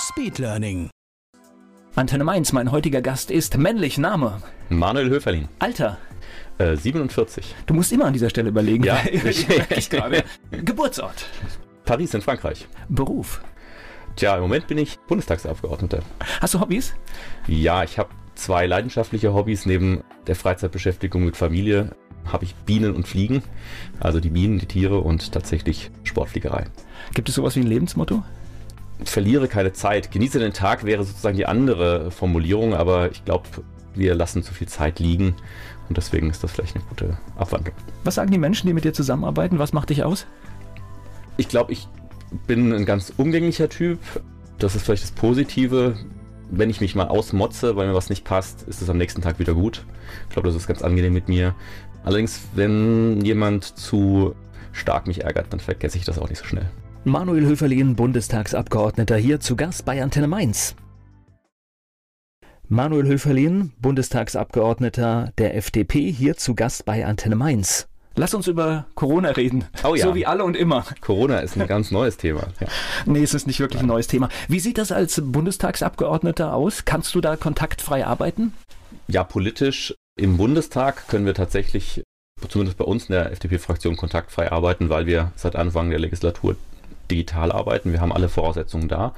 Speedlearning. Antenne Mainz, mein heutiger Gast ist männlich Name. Manuel Höferlin, Alter. äh, 47. Du musst immer an dieser Stelle überlegen. Ja, merke ich gerade. Geburtsort. Paris in Frankreich. Beruf. Tja, im Moment bin ich Bundestagsabgeordneter. Hast du Hobbys? Ja, ich habe zwei leidenschaftliche Hobbys. Neben der Freizeitbeschäftigung mit Familie habe ich Bienen und Fliegen. Also die Bienen, die Tiere und tatsächlich Sportfliegerei. Gibt es sowas wie ein Lebensmotto? Verliere keine Zeit. Genieße den Tag wäre sozusagen die andere Formulierung, aber ich glaube, wir lassen zu viel Zeit liegen. Und deswegen ist das vielleicht eine gute Abwandlung. Was sagen die Menschen, die mit dir zusammenarbeiten? Was macht dich aus? Ich glaube, ich bin ein ganz umgänglicher Typ. Das ist vielleicht das Positive. Wenn ich mich mal ausmotze, weil mir was nicht passt, ist es am nächsten Tag wieder gut. Ich glaube, das ist ganz angenehm mit mir. Allerdings, wenn jemand zu stark mich ärgert, dann vergesse ich das auch nicht so schnell. Manuel Höferlin, Bundestagsabgeordneter, hier zu Gast bei Antenne Mainz. Manuel Höferlin, Bundestagsabgeordneter der FDP, hier zu Gast bei Antenne Mainz. Lass uns über Corona reden. Oh ja. So wie alle und immer. Corona ist ein ganz neues Thema. Ja. Nee, es ist nicht wirklich ein neues Thema. Wie sieht das als Bundestagsabgeordneter aus? Kannst du da kontaktfrei arbeiten? ja, politisch im Bundestag können wir tatsächlich, zumindest bei uns in der FDP-Fraktion, kontaktfrei arbeiten, weil wir seit Anfang der Legislatur digital arbeiten. Wir haben alle Voraussetzungen da.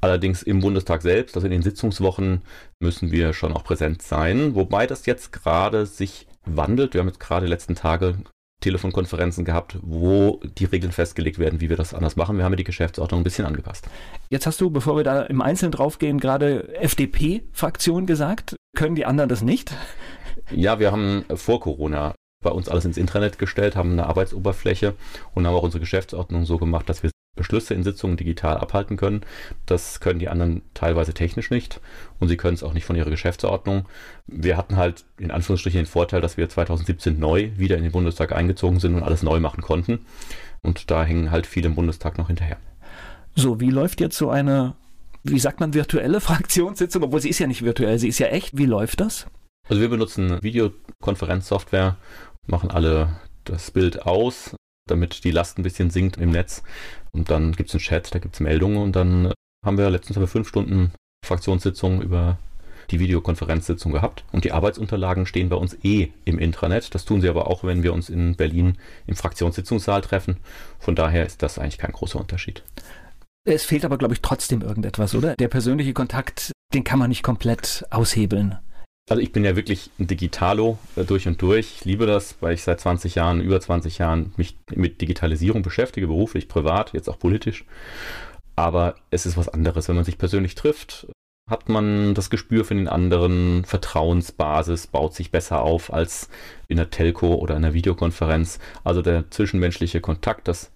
Allerdings im Bundestag selbst, also in den Sitzungswochen, müssen wir schon auch präsent sein. Wobei das jetzt gerade sich wandelt. Wir haben jetzt gerade die letzten Tage Telefonkonferenzen gehabt, wo die Regeln festgelegt werden, wie wir das anders machen. Wir haben ja die Geschäftsordnung ein bisschen angepasst. Jetzt hast du, bevor wir da im Einzelnen draufgehen, gerade FDP-Fraktion gesagt. Können die anderen das nicht? Ja, wir haben vor Corona bei uns alles ins Intranet gestellt, haben eine Arbeitsoberfläche und haben auch unsere Geschäftsordnung so gemacht, dass wir Beschlüsse in Sitzungen digital abhalten können. Das können die anderen teilweise technisch nicht und sie können es auch nicht von ihrer Geschäftsordnung. Wir hatten halt in Anführungsstrichen den Vorteil, dass wir 2017 neu wieder in den Bundestag eingezogen sind und alles neu machen konnten. Und da hängen halt viele im Bundestag noch hinterher. So, wie läuft jetzt so eine, wie sagt man, virtuelle Fraktionssitzung? Obwohl sie ist ja nicht virtuell, sie ist ja echt. Wie läuft das? Also wir benutzen Videokonferenzsoftware, machen alle das Bild aus, damit die Last ein bisschen sinkt im Netz. Und dann gibt es einen Chat, da gibt es Meldungen und dann haben wir letztens haben wir fünf Stunden Fraktionssitzung über die Videokonferenzsitzung gehabt. Und die Arbeitsunterlagen stehen bei uns eh im Intranet. Das tun sie aber auch, wenn wir uns in Berlin im Fraktionssitzungssaal treffen. Von daher ist das eigentlich kein großer Unterschied. Es fehlt aber, glaube ich, trotzdem irgendetwas, oder? Der persönliche Kontakt, den kann man nicht komplett aushebeln. Also ich bin ja wirklich ein Digitalo äh, durch und durch. Ich liebe das, weil ich seit 20 Jahren, über 20 Jahren mich mit Digitalisierung beschäftige, beruflich, privat, jetzt auch politisch. Aber es ist was anderes, wenn man sich persönlich trifft, hat man das Gespür für den anderen, Vertrauensbasis baut sich besser auf als in der Telco oder in einer Videokonferenz. Also der zwischenmenschliche Kontakt, das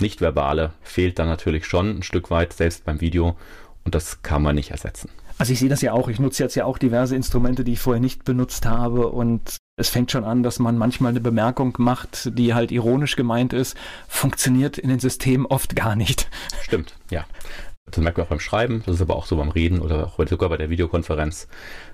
Nichtverbale fehlt dann natürlich schon ein Stück weit, selbst beim Video. Und das kann man nicht ersetzen. Also ich sehe das ja auch. Ich nutze jetzt ja auch diverse Instrumente, die ich vorher nicht benutzt habe. Und es fängt schon an, dass man manchmal eine Bemerkung macht, die halt ironisch gemeint ist. Funktioniert in den Systemen oft gar nicht. Stimmt, ja. Das merkt man auch beim Schreiben, das ist aber auch so beim Reden oder auch sogar bei der Videokonferenz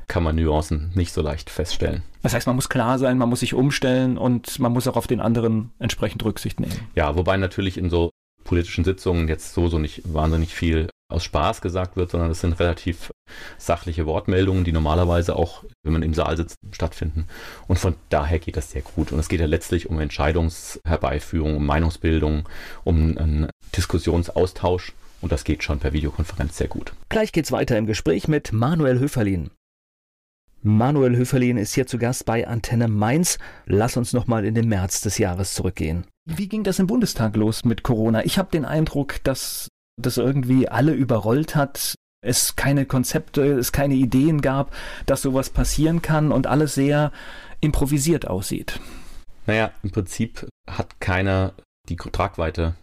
kann man Nuancen nicht so leicht feststellen. Das heißt, man muss klar sein, man muss sich umstellen und man muss auch auf den anderen entsprechend Rücksicht nehmen. Ja, wobei natürlich in so politischen Sitzungen jetzt so, so nicht wahnsinnig viel aus Spaß gesagt wird, sondern es sind relativ sachliche Wortmeldungen, die normalerweise auch, wenn man im Saal sitzt, stattfinden. Und von daher geht das sehr gut. Und es geht ja letztlich um Entscheidungsherbeiführung, um Meinungsbildung, um einen Diskussionsaustausch. Und das geht schon per Videokonferenz sehr gut. Gleich geht's weiter im Gespräch mit Manuel Höferlin. Manuel Höferlin ist hier zu Gast bei Antenne Mainz. Lass uns nochmal in den März des Jahres zurückgehen. Wie ging das im Bundestag los mit Corona? Ich habe den Eindruck, dass das irgendwie alle überrollt hat. Es keine Konzepte, es keine Ideen gab, dass sowas passieren kann und alles sehr improvisiert aussieht. Naja, im Prinzip hat keiner die Tragweite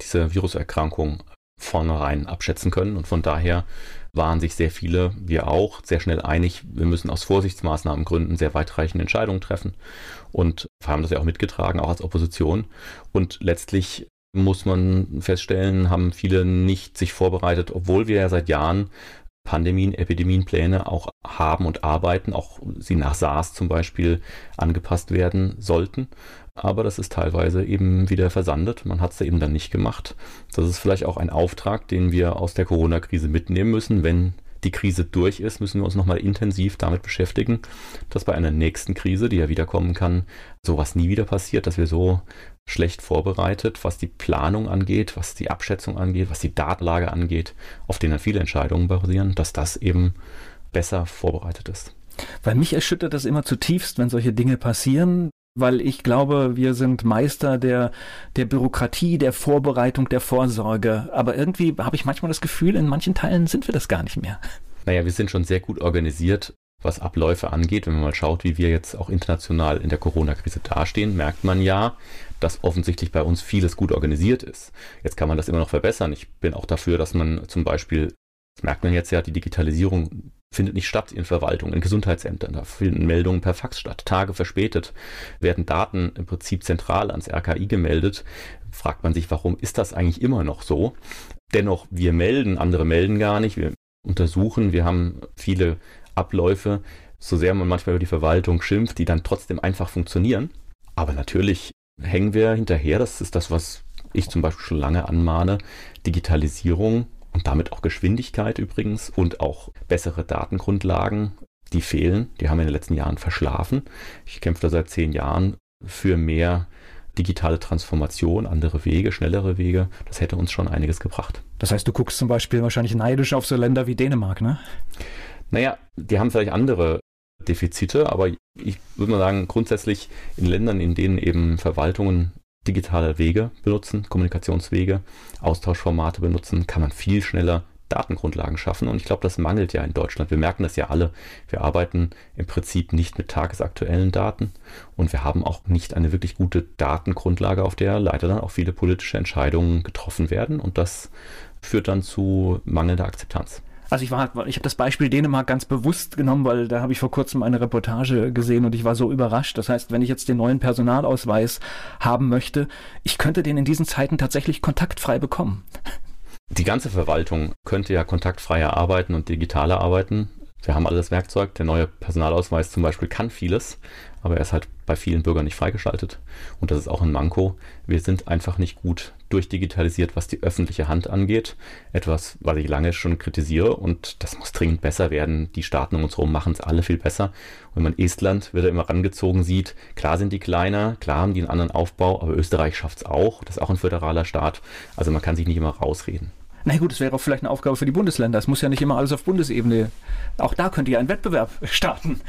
dieser Viruserkrankung vornherein abschätzen können. Und von daher waren sich sehr viele, wir auch, sehr schnell einig, wir müssen aus Vorsichtsmaßnahmengründen sehr weitreichende Entscheidungen treffen und haben das ja auch mitgetragen, auch als Opposition. Und letztlich muss man feststellen, haben viele nicht sich vorbereitet, obwohl wir ja seit Jahren Pandemien, Epidemienpläne auch haben und arbeiten, auch sie nach SARS zum Beispiel angepasst werden sollten aber das ist teilweise eben wieder versandet. Man hat es eben dann nicht gemacht. Das ist vielleicht auch ein Auftrag, den wir aus der Corona-Krise mitnehmen müssen. Wenn die Krise durch ist, müssen wir uns nochmal intensiv damit beschäftigen, dass bei einer nächsten Krise, die ja wiederkommen kann, sowas nie wieder passiert, dass wir so schlecht vorbereitet, was die Planung angeht, was die Abschätzung angeht, was die Datenlage angeht, auf denen viele Entscheidungen basieren, dass das eben besser vorbereitet ist. Weil mich erschüttert das immer zutiefst, wenn solche Dinge passieren weil ich glaube, wir sind Meister der, der Bürokratie, der Vorbereitung, der Vorsorge. Aber irgendwie habe ich manchmal das Gefühl, in manchen Teilen sind wir das gar nicht mehr. Naja, wir sind schon sehr gut organisiert, was Abläufe angeht. Wenn man mal schaut, wie wir jetzt auch international in der Corona-Krise dastehen, merkt man ja, dass offensichtlich bei uns vieles gut organisiert ist. Jetzt kann man das immer noch verbessern. Ich bin auch dafür, dass man zum Beispiel, das merkt man jetzt ja, die Digitalisierung findet nicht statt in Verwaltung, in Gesundheitsämtern. Da finden Meldungen per Fax statt. Tage verspätet werden Daten im Prinzip zentral ans RKI gemeldet. Fragt man sich, warum ist das eigentlich immer noch so? Dennoch, wir melden, andere melden gar nicht. Wir untersuchen, wir haben viele Abläufe, so sehr man manchmal über die Verwaltung schimpft, die dann trotzdem einfach funktionieren. Aber natürlich hängen wir hinterher. Das ist das, was ich zum Beispiel schon lange anmahne. Digitalisierung und damit auch Geschwindigkeit übrigens und auch bessere Datengrundlagen, die fehlen. Die haben wir in den letzten Jahren verschlafen. Ich kämpfe da seit zehn Jahren für mehr digitale Transformation, andere Wege, schnellere Wege. Das hätte uns schon einiges gebracht. Das heißt, du guckst zum Beispiel wahrscheinlich neidisch auf so Länder wie Dänemark, ne? Naja, die haben vielleicht andere Defizite, aber ich würde mal sagen, grundsätzlich in Ländern, in denen eben Verwaltungen digitale Wege benutzen, Kommunikationswege, Austauschformate benutzen, kann man viel schneller Datengrundlagen schaffen. Und ich glaube, das mangelt ja in Deutschland. Wir merken das ja alle. Wir arbeiten im Prinzip nicht mit tagesaktuellen Daten und wir haben auch nicht eine wirklich gute Datengrundlage, auf der leider dann auch viele politische Entscheidungen getroffen werden. Und das führt dann zu mangelnder Akzeptanz. Also ich war, ich habe das Beispiel Dänemark ganz bewusst genommen, weil da habe ich vor kurzem eine Reportage gesehen und ich war so überrascht. Das heißt, wenn ich jetzt den neuen Personalausweis haben möchte, ich könnte den in diesen Zeiten tatsächlich kontaktfrei bekommen. Die ganze Verwaltung könnte ja kontaktfreier arbeiten und digitaler arbeiten. Wir haben alles Werkzeug. Der neue Personalausweis zum Beispiel kann vieles, aber er ist halt bei vielen Bürgern nicht freigeschaltet. Und das ist auch ein Manko. Wir sind einfach nicht gut durchdigitalisiert, was die öffentliche Hand angeht. Etwas, was ich lange schon kritisiere und das muss dringend besser werden. Die Staaten um uns herum machen es alle viel besser. Und wenn man Estland wieder immer rangezogen sieht, klar sind die kleiner, klar haben die einen anderen Aufbau, aber Österreich schafft es auch. Das ist auch ein föderaler Staat. Also man kann sich nicht immer rausreden. Na gut, das wäre auch vielleicht eine Aufgabe für die Bundesländer. Es muss ja nicht immer alles auf Bundesebene. Auch da könnte ja ein Wettbewerb starten.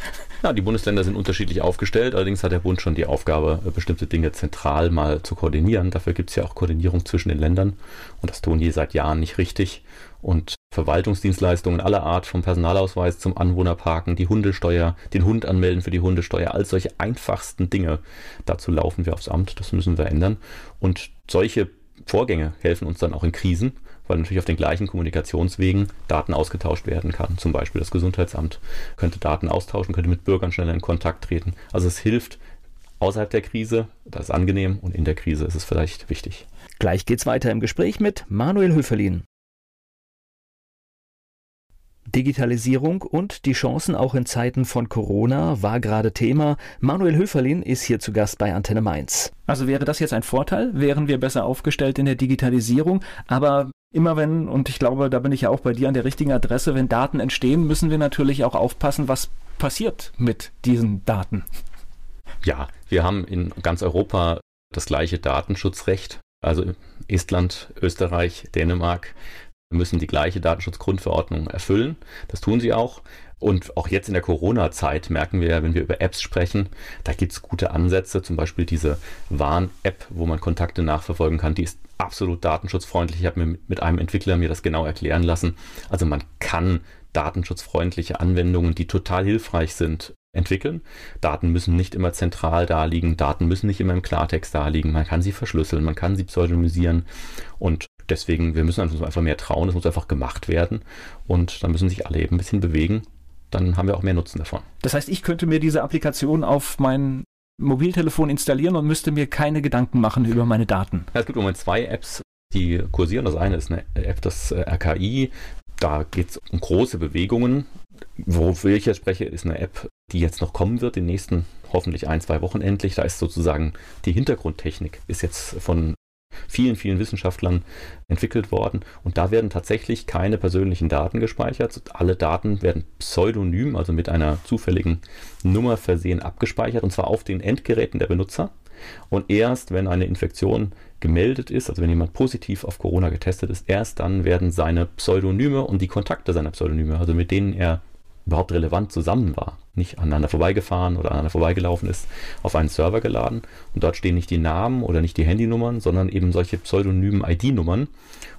Ja, die Bundesländer sind unterschiedlich aufgestellt. Allerdings hat der Bund schon die Aufgabe, bestimmte Dinge zentral mal zu koordinieren. Dafür gibt es ja auch Koordinierung zwischen den Ländern. Und das tun die seit Jahren nicht richtig. Und Verwaltungsdienstleistungen aller Art, vom Personalausweis zum Anwohnerparken, die Hundesteuer, den Hund anmelden für die Hundesteuer, all solche einfachsten Dinge. Dazu laufen wir aufs Amt. Das müssen wir ändern. Und solche Vorgänge helfen uns dann auch in Krisen weil natürlich auf den gleichen Kommunikationswegen Daten ausgetauscht werden kann. Zum Beispiel das Gesundheitsamt könnte Daten austauschen, könnte mit Bürgern schneller in Kontakt treten. Also es hilft außerhalb der Krise, das ist angenehm und in der Krise ist es vielleicht wichtig. Gleich geht's weiter im Gespräch mit Manuel Höferlin. Digitalisierung und die Chancen auch in Zeiten von Corona war gerade Thema. Manuel Höferlin ist hier zu Gast bei Antenne Mainz. Also wäre das jetzt ein Vorteil? Wären wir besser aufgestellt in der Digitalisierung? Aber immer wenn, und ich glaube, da bin ich ja auch bei dir an der richtigen Adresse, wenn Daten entstehen, müssen wir natürlich auch aufpassen, was passiert mit diesen Daten. Ja, wir haben in ganz Europa das gleiche Datenschutzrecht. Also Estland, Österreich, Dänemark müssen die gleiche Datenschutzgrundverordnung erfüllen. Das tun sie auch. Und auch jetzt in der Corona-Zeit merken wir ja, wenn wir über Apps sprechen, da gibt es gute Ansätze, zum Beispiel diese Warn-App, wo man Kontakte nachverfolgen kann, die ist absolut datenschutzfreundlich. Ich habe mir mit einem Entwickler mir das genau erklären lassen. Also man kann datenschutzfreundliche Anwendungen, die total hilfreich sind, entwickeln. Daten müssen nicht immer zentral da liegen, Daten müssen nicht immer im Klartext da liegen. Man kann sie verschlüsseln, man kann sie pseudonymisieren und deswegen, wir müssen uns einfach mehr trauen, es muss einfach gemacht werden und dann müssen sich alle eben ein bisschen bewegen. Dann haben wir auch mehr Nutzen davon. Das heißt, ich könnte mir diese Applikation auf mein Mobiltelefon installieren und müsste mir keine Gedanken machen über meine Daten. Ja, es gibt im Moment zwei Apps, die kursieren. Das eine ist eine App, das äh, RKI. Da geht es um große Bewegungen. Wofür ich jetzt spreche, ist eine App, die jetzt noch kommen wird, in den nächsten hoffentlich ein, zwei Wochen endlich. Da ist sozusagen die Hintergrundtechnik, ist jetzt von vielen, vielen Wissenschaftlern entwickelt worden. Und da werden tatsächlich keine persönlichen Daten gespeichert. Alle Daten werden pseudonym, also mit einer zufälligen Nummer versehen, abgespeichert, und zwar auf den Endgeräten der Benutzer. Und erst wenn eine Infektion gemeldet ist, also wenn jemand positiv auf Corona getestet ist, erst dann werden seine Pseudonyme und die Kontakte seiner Pseudonyme, also mit denen er überhaupt relevant zusammen war, nicht aneinander vorbeigefahren oder aneinander vorbeigelaufen ist, auf einen Server geladen und dort stehen nicht die Namen oder nicht die Handynummern, sondern eben solche pseudonymen ID-Nummern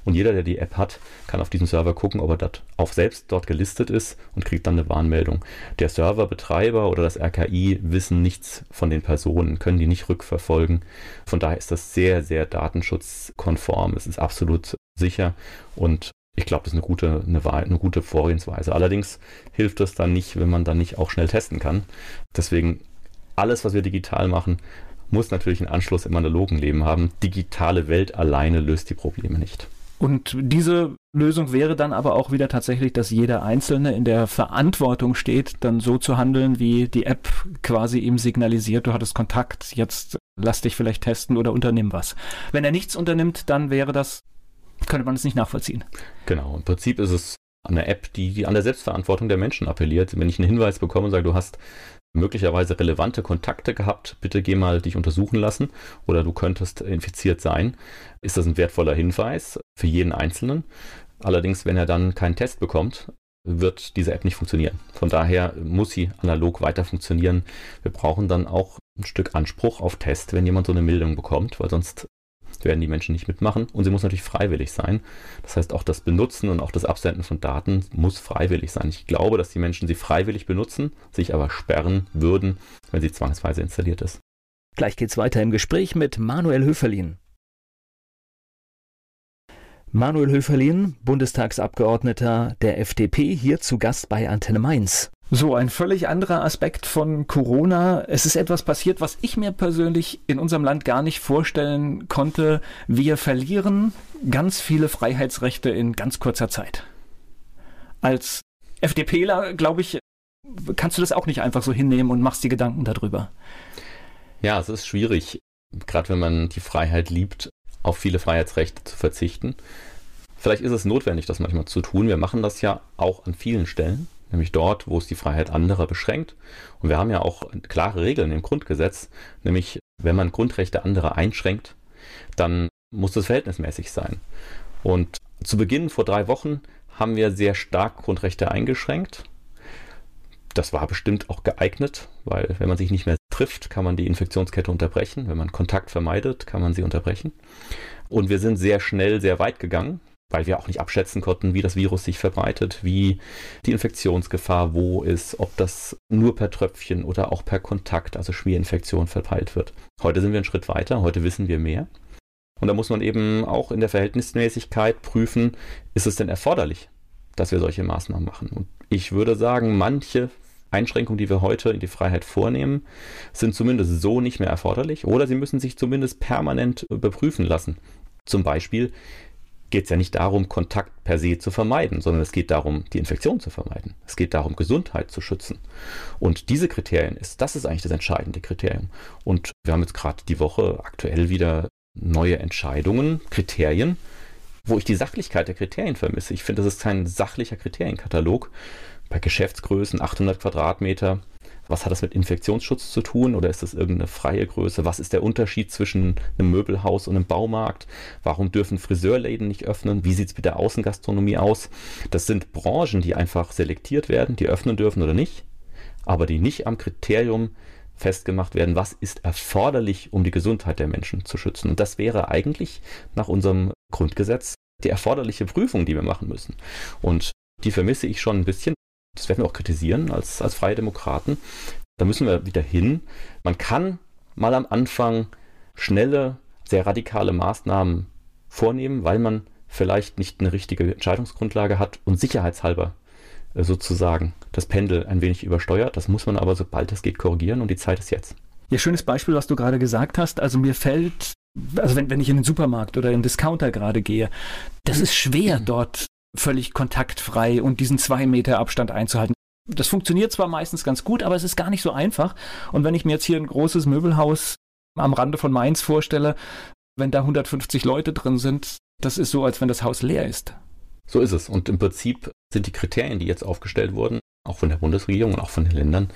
und jeder, der die App hat, kann auf diesen Server gucken, ob er dort auch selbst dort gelistet ist und kriegt dann eine Warnmeldung. Der Serverbetreiber oder das RKI wissen nichts von den Personen, können die nicht rückverfolgen. Von daher ist das sehr, sehr datenschutzkonform. Es ist absolut sicher und ich glaube, das ist eine gute, eine, eine gute Vorgehensweise. Allerdings hilft das dann nicht, wenn man dann nicht auch schnell testen kann. Deswegen alles, was wir digital machen, muss natürlich einen Anschluss im analogen Leben haben. Digitale Welt alleine löst die Probleme nicht. Und diese Lösung wäre dann aber auch wieder tatsächlich, dass jeder Einzelne in der Verantwortung steht, dann so zu handeln, wie die App quasi ihm signalisiert, du hattest Kontakt, jetzt lass dich vielleicht testen oder unternimm was. Wenn er nichts unternimmt, dann wäre das könnte man es nicht nachvollziehen. Genau, im Prinzip ist es eine App, die, die an der Selbstverantwortung der Menschen appelliert. Wenn ich einen Hinweis bekomme und sage, du hast möglicherweise relevante Kontakte gehabt, bitte geh mal dich untersuchen lassen oder du könntest infiziert sein, ist das ein wertvoller Hinweis für jeden Einzelnen. Allerdings, wenn er dann keinen Test bekommt, wird diese App nicht funktionieren. Von daher muss sie analog weiter funktionieren. Wir brauchen dann auch ein Stück Anspruch auf Test, wenn jemand so eine Meldung bekommt, weil sonst werden die Menschen nicht mitmachen und sie muss natürlich freiwillig sein. Das heißt, auch das Benutzen und auch das Absenden von Daten muss freiwillig sein. Ich glaube, dass die Menschen sie freiwillig benutzen, sich aber sperren würden, wenn sie zwangsweise installiert ist. Gleich geht's weiter im Gespräch mit Manuel Höferlin. Manuel Höferlin, Bundestagsabgeordneter der FDP, hier zu Gast bei Antenne Mainz. So, ein völlig anderer Aspekt von Corona. Es ist etwas passiert, was ich mir persönlich in unserem Land gar nicht vorstellen konnte. Wir verlieren ganz viele Freiheitsrechte in ganz kurzer Zeit. Als FDPler, glaube ich, kannst du das auch nicht einfach so hinnehmen und machst die Gedanken darüber. Ja, es ist schwierig, gerade wenn man die Freiheit liebt, auf viele Freiheitsrechte zu verzichten. Vielleicht ist es notwendig, das manchmal zu tun. Wir machen das ja auch an vielen Stellen nämlich dort, wo es die Freiheit anderer beschränkt. Und wir haben ja auch klare Regeln im Grundgesetz, nämlich wenn man Grundrechte anderer einschränkt, dann muss das verhältnismäßig sein. Und zu Beginn vor drei Wochen haben wir sehr stark Grundrechte eingeschränkt. Das war bestimmt auch geeignet, weil wenn man sich nicht mehr trifft, kann man die Infektionskette unterbrechen. Wenn man Kontakt vermeidet, kann man sie unterbrechen. Und wir sind sehr schnell sehr weit gegangen weil wir auch nicht abschätzen konnten, wie das Virus sich verbreitet, wie die Infektionsgefahr wo ist, ob das nur per Tröpfchen oder auch per Kontakt, also Schmierinfektion, verteilt wird. Heute sind wir einen Schritt weiter, heute wissen wir mehr. Und da muss man eben auch in der Verhältnismäßigkeit prüfen, ist es denn erforderlich, dass wir solche Maßnahmen machen. Und ich würde sagen, manche Einschränkungen, die wir heute in die Freiheit vornehmen, sind zumindest so nicht mehr erforderlich oder sie müssen sich zumindest permanent überprüfen lassen. Zum Beispiel, geht es ja nicht darum, Kontakt per se zu vermeiden, sondern es geht darum, die Infektion zu vermeiden. Es geht darum, Gesundheit zu schützen. Und diese Kriterien ist, das ist eigentlich das entscheidende Kriterium. Und wir haben jetzt gerade die Woche aktuell wieder neue Entscheidungen, Kriterien, wo ich die Sachlichkeit der Kriterien vermisse. Ich finde, das ist kein sachlicher Kriterienkatalog. Bei Geschäftsgrößen 800 Quadratmeter was hat das mit Infektionsschutz zu tun oder ist das irgendeine freie Größe? Was ist der Unterschied zwischen einem Möbelhaus und einem Baumarkt? Warum dürfen Friseurläden nicht öffnen? Wie sieht es mit der Außengastronomie aus? Das sind Branchen, die einfach selektiert werden, die öffnen dürfen oder nicht, aber die nicht am Kriterium festgemacht werden, was ist erforderlich, um die Gesundheit der Menschen zu schützen. Und das wäre eigentlich nach unserem Grundgesetz die erforderliche Prüfung, die wir machen müssen. Und die vermisse ich schon ein bisschen das werden wir auch kritisieren als, als Freie Demokraten, da müssen wir wieder hin. Man kann mal am Anfang schnelle, sehr radikale Maßnahmen vornehmen, weil man vielleicht nicht eine richtige Entscheidungsgrundlage hat und sicherheitshalber äh, sozusagen das Pendel ein wenig übersteuert. Das muss man aber, sobald es geht, korrigieren und die Zeit ist jetzt. Ja, schönes Beispiel, was du gerade gesagt hast. Also mir fällt, also wenn, wenn ich in den Supermarkt oder in den Discounter gerade gehe, das ist schwer dort völlig kontaktfrei und diesen zwei Meter Abstand einzuhalten. Das funktioniert zwar meistens ganz gut, aber es ist gar nicht so einfach. Und wenn ich mir jetzt hier ein großes Möbelhaus am Rande von Mainz vorstelle, wenn da 150 Leute drin sind, das ist so, als wenn das Haus leer ist. So ist es. Und im Prinzip sind die Kriterien, die jetzt aufgestellt wurden, auch von der Bundesregierung und auch von den Ländern,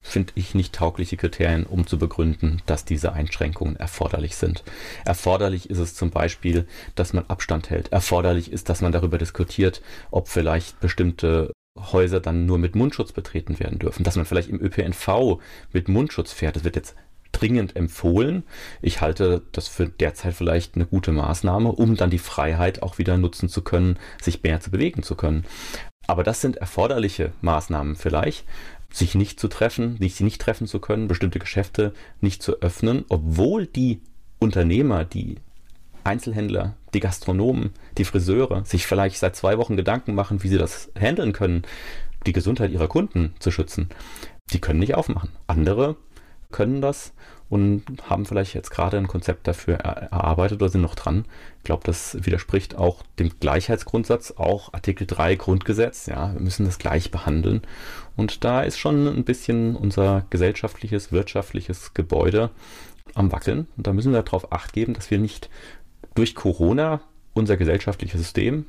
finde ich nicht taugliche Kriterien, um zu begründen, dass diese Einschränkungen erforderlich sind. Erforderlich ist es zum Beispiel, dass man Abstand hält. Erforderlich ist, dass man darüber diskutiert, ob vielleicht bestimmte Häuser dann nur mit Mundschutz betreten werden dürfen, dass man vielleicht im ÖPNV mit Mundschutz fährt. Das wird jetzt dringend empfohlen. Ich halte das für derzeit vielleicht eine gute Maßnahme, um dann die Freiheit auch wieder nutzen zu können, sich mehr zu bewegen zu können. Aber das sind erforderliche Maßnahmen vielleicht, sich nicht zu treffen, sich nicht treffen zu können, bestimmte Geschäfte nicht zu öffnen, obwohl die Unternehmer, die Einzelhändler, die Gastronomen, die Friseure sich vielleicht seit zwei Wochen Gedanken machen, wie sie das handeln können, die Gesundheit ihrer Kunden zu schützen. Die können nicht aufmachen. Andere können das und haben vielleicht jetzt gerade ein Konzept dafür erarbeitet oder sind noch dran. Ich glaube, das widerspricht auch dem Gleichheitsgrundsatz, auch Artikel 3 Grundgesetz. Ja, wir müssen das gleich behandeln. Und da ist schon ein bisschen unser gesellschaftliches, wirtschaftliches Gebäude am Wackeln. Und da müssen wir darauf acht geben, dass wir nicht durch Corona unser gesellschaftliches System,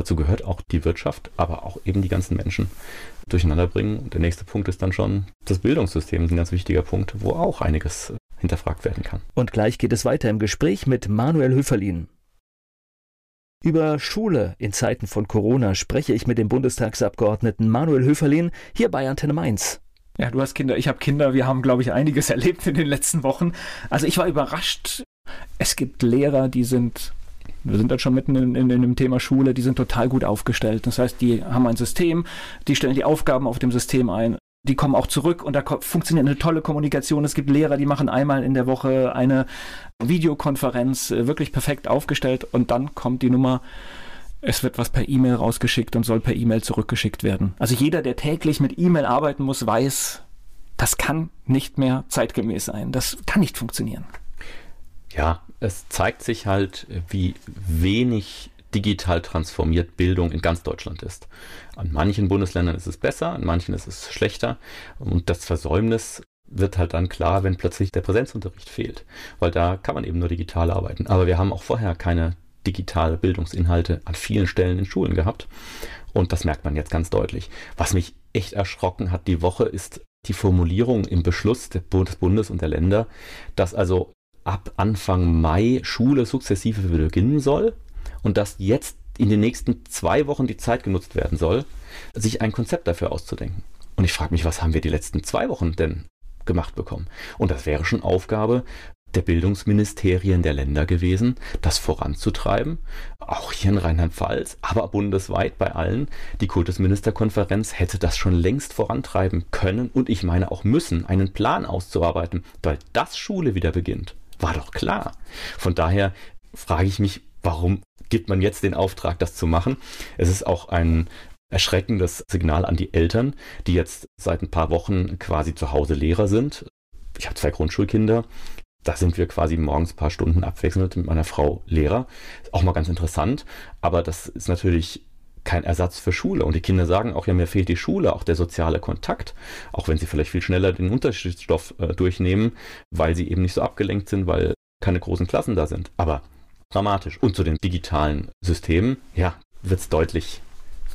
dazu gehört auch die Wirtschaft, aber auch eben die ganzen Menschen, durcheinander bringen. Und der nächste Punkt ist dann schon das Bildungssystem, ein ganz wichtiger Punkt, wo auch einiges hinterfragt werden kann. Und gleich geht es weiter im Gespräch mit Manuel Höferlin. Über Schule in Zeiten von Corona spreche ich mit dem Bundestagsabgeordneten Manuel Höferlin hier bei Antenne Mainz. Ja, du hast Kinder, ich habe Kinder, wir haben, glaube ich, einiges erlebt in den letzten Wochen. Also ich war überrascht. Es gibt Lehrer, die sind wir sind dann schon mitten in, in, in, dem Thema Schule, die sind total gut aufgestellt. Das heißt, die haben ein System, die stellen die Aufgaben auf dem System ein. Die kommen auch zurück und da funktioniert eine tolle Kommunikation. Es gibt Lehrer, die machen einmal in der Woche eine Videokonferenz, äh, wirklich perfekt aufgestellt und dann kommt die Nummer, es wird was per E-Mail rausgeschickt und soll per E-Mail zurückgeschickt werden. Also jeder, der täglich mit E-Mail arbeiten muss, weiß, das kann nicht mehr zeitgemäß sein. Das kann nicht funktionieren. Ja, es zeigt sich halt, wie wenig digital transformiert Bildung in ganz Deutschland ist. An manchen Bundesländern ist es besser, an manchen ist es schlechter. Und das Versäumnis wird halt dann klar, wenn plötzlich der Präsenzunterricht fehlt, weil da kann man eben nur digital arbeiten. Aber wir haben auch vorher keine digitale Bildungsinhalte an vielen Stellen in Schulen gehabt. Und das merkt man jetzt ganz deutlich. Was mich echt erschrocken hat die Woche, ist die Formulierung im Beschluss des Bundes und der Länder, dass also ab Anfang Mai Schule sukzessive beginnen soll und dass jetzt in den nächsten zwei Wochen die Zeit genutzt werden soll, sich ein Konzept dafür auszudenken. Und ich frage mich, was haben wir die letzten zwei Wochen denn gemacht bekommen? Und das wäre schon Aufgabe der Bildungsministerien der Länder gewesen, das voranzutreiben, auch hier in Rheinland-Pfalz, aber bundesweit bei allen. Die Kultusministerkonferenz hätte das schon längst vorantreiben können und ich meine auch müssen, einen Plan auszuarbeiten, weil das Schule wieder beginnt. War doch klar. Von daher frage ich mich, warum gibt man jetzt den Auftrag, das zu machen? Es ist auch ein erschreckendes Signal an die Eltern, die jetzt seit ein paar Wochen quasi zu Hause Lehrer sind. Ich habe zwei Grundschulkinder. Da sind wir quasi morgens ein paar Stunden abwechselnd mit meiner Frau Lehrer. Ist auch mal ganz interessant. Aber das ist natürlich kein Ersatz für Schule. Und die Kinder sagen auch, ja, mir fehlt die Schule, auch der soziale Kontakt, auch wenn sie vielleicht viel schneller den Unterrichtsstoff äh, durchnehmen, weil sie eben nicht so abgelenkt sind, weil keine großen Klassen da sind. Aber dramatisch. Und zu den digitalen Systemen, ja, wird es deutlich,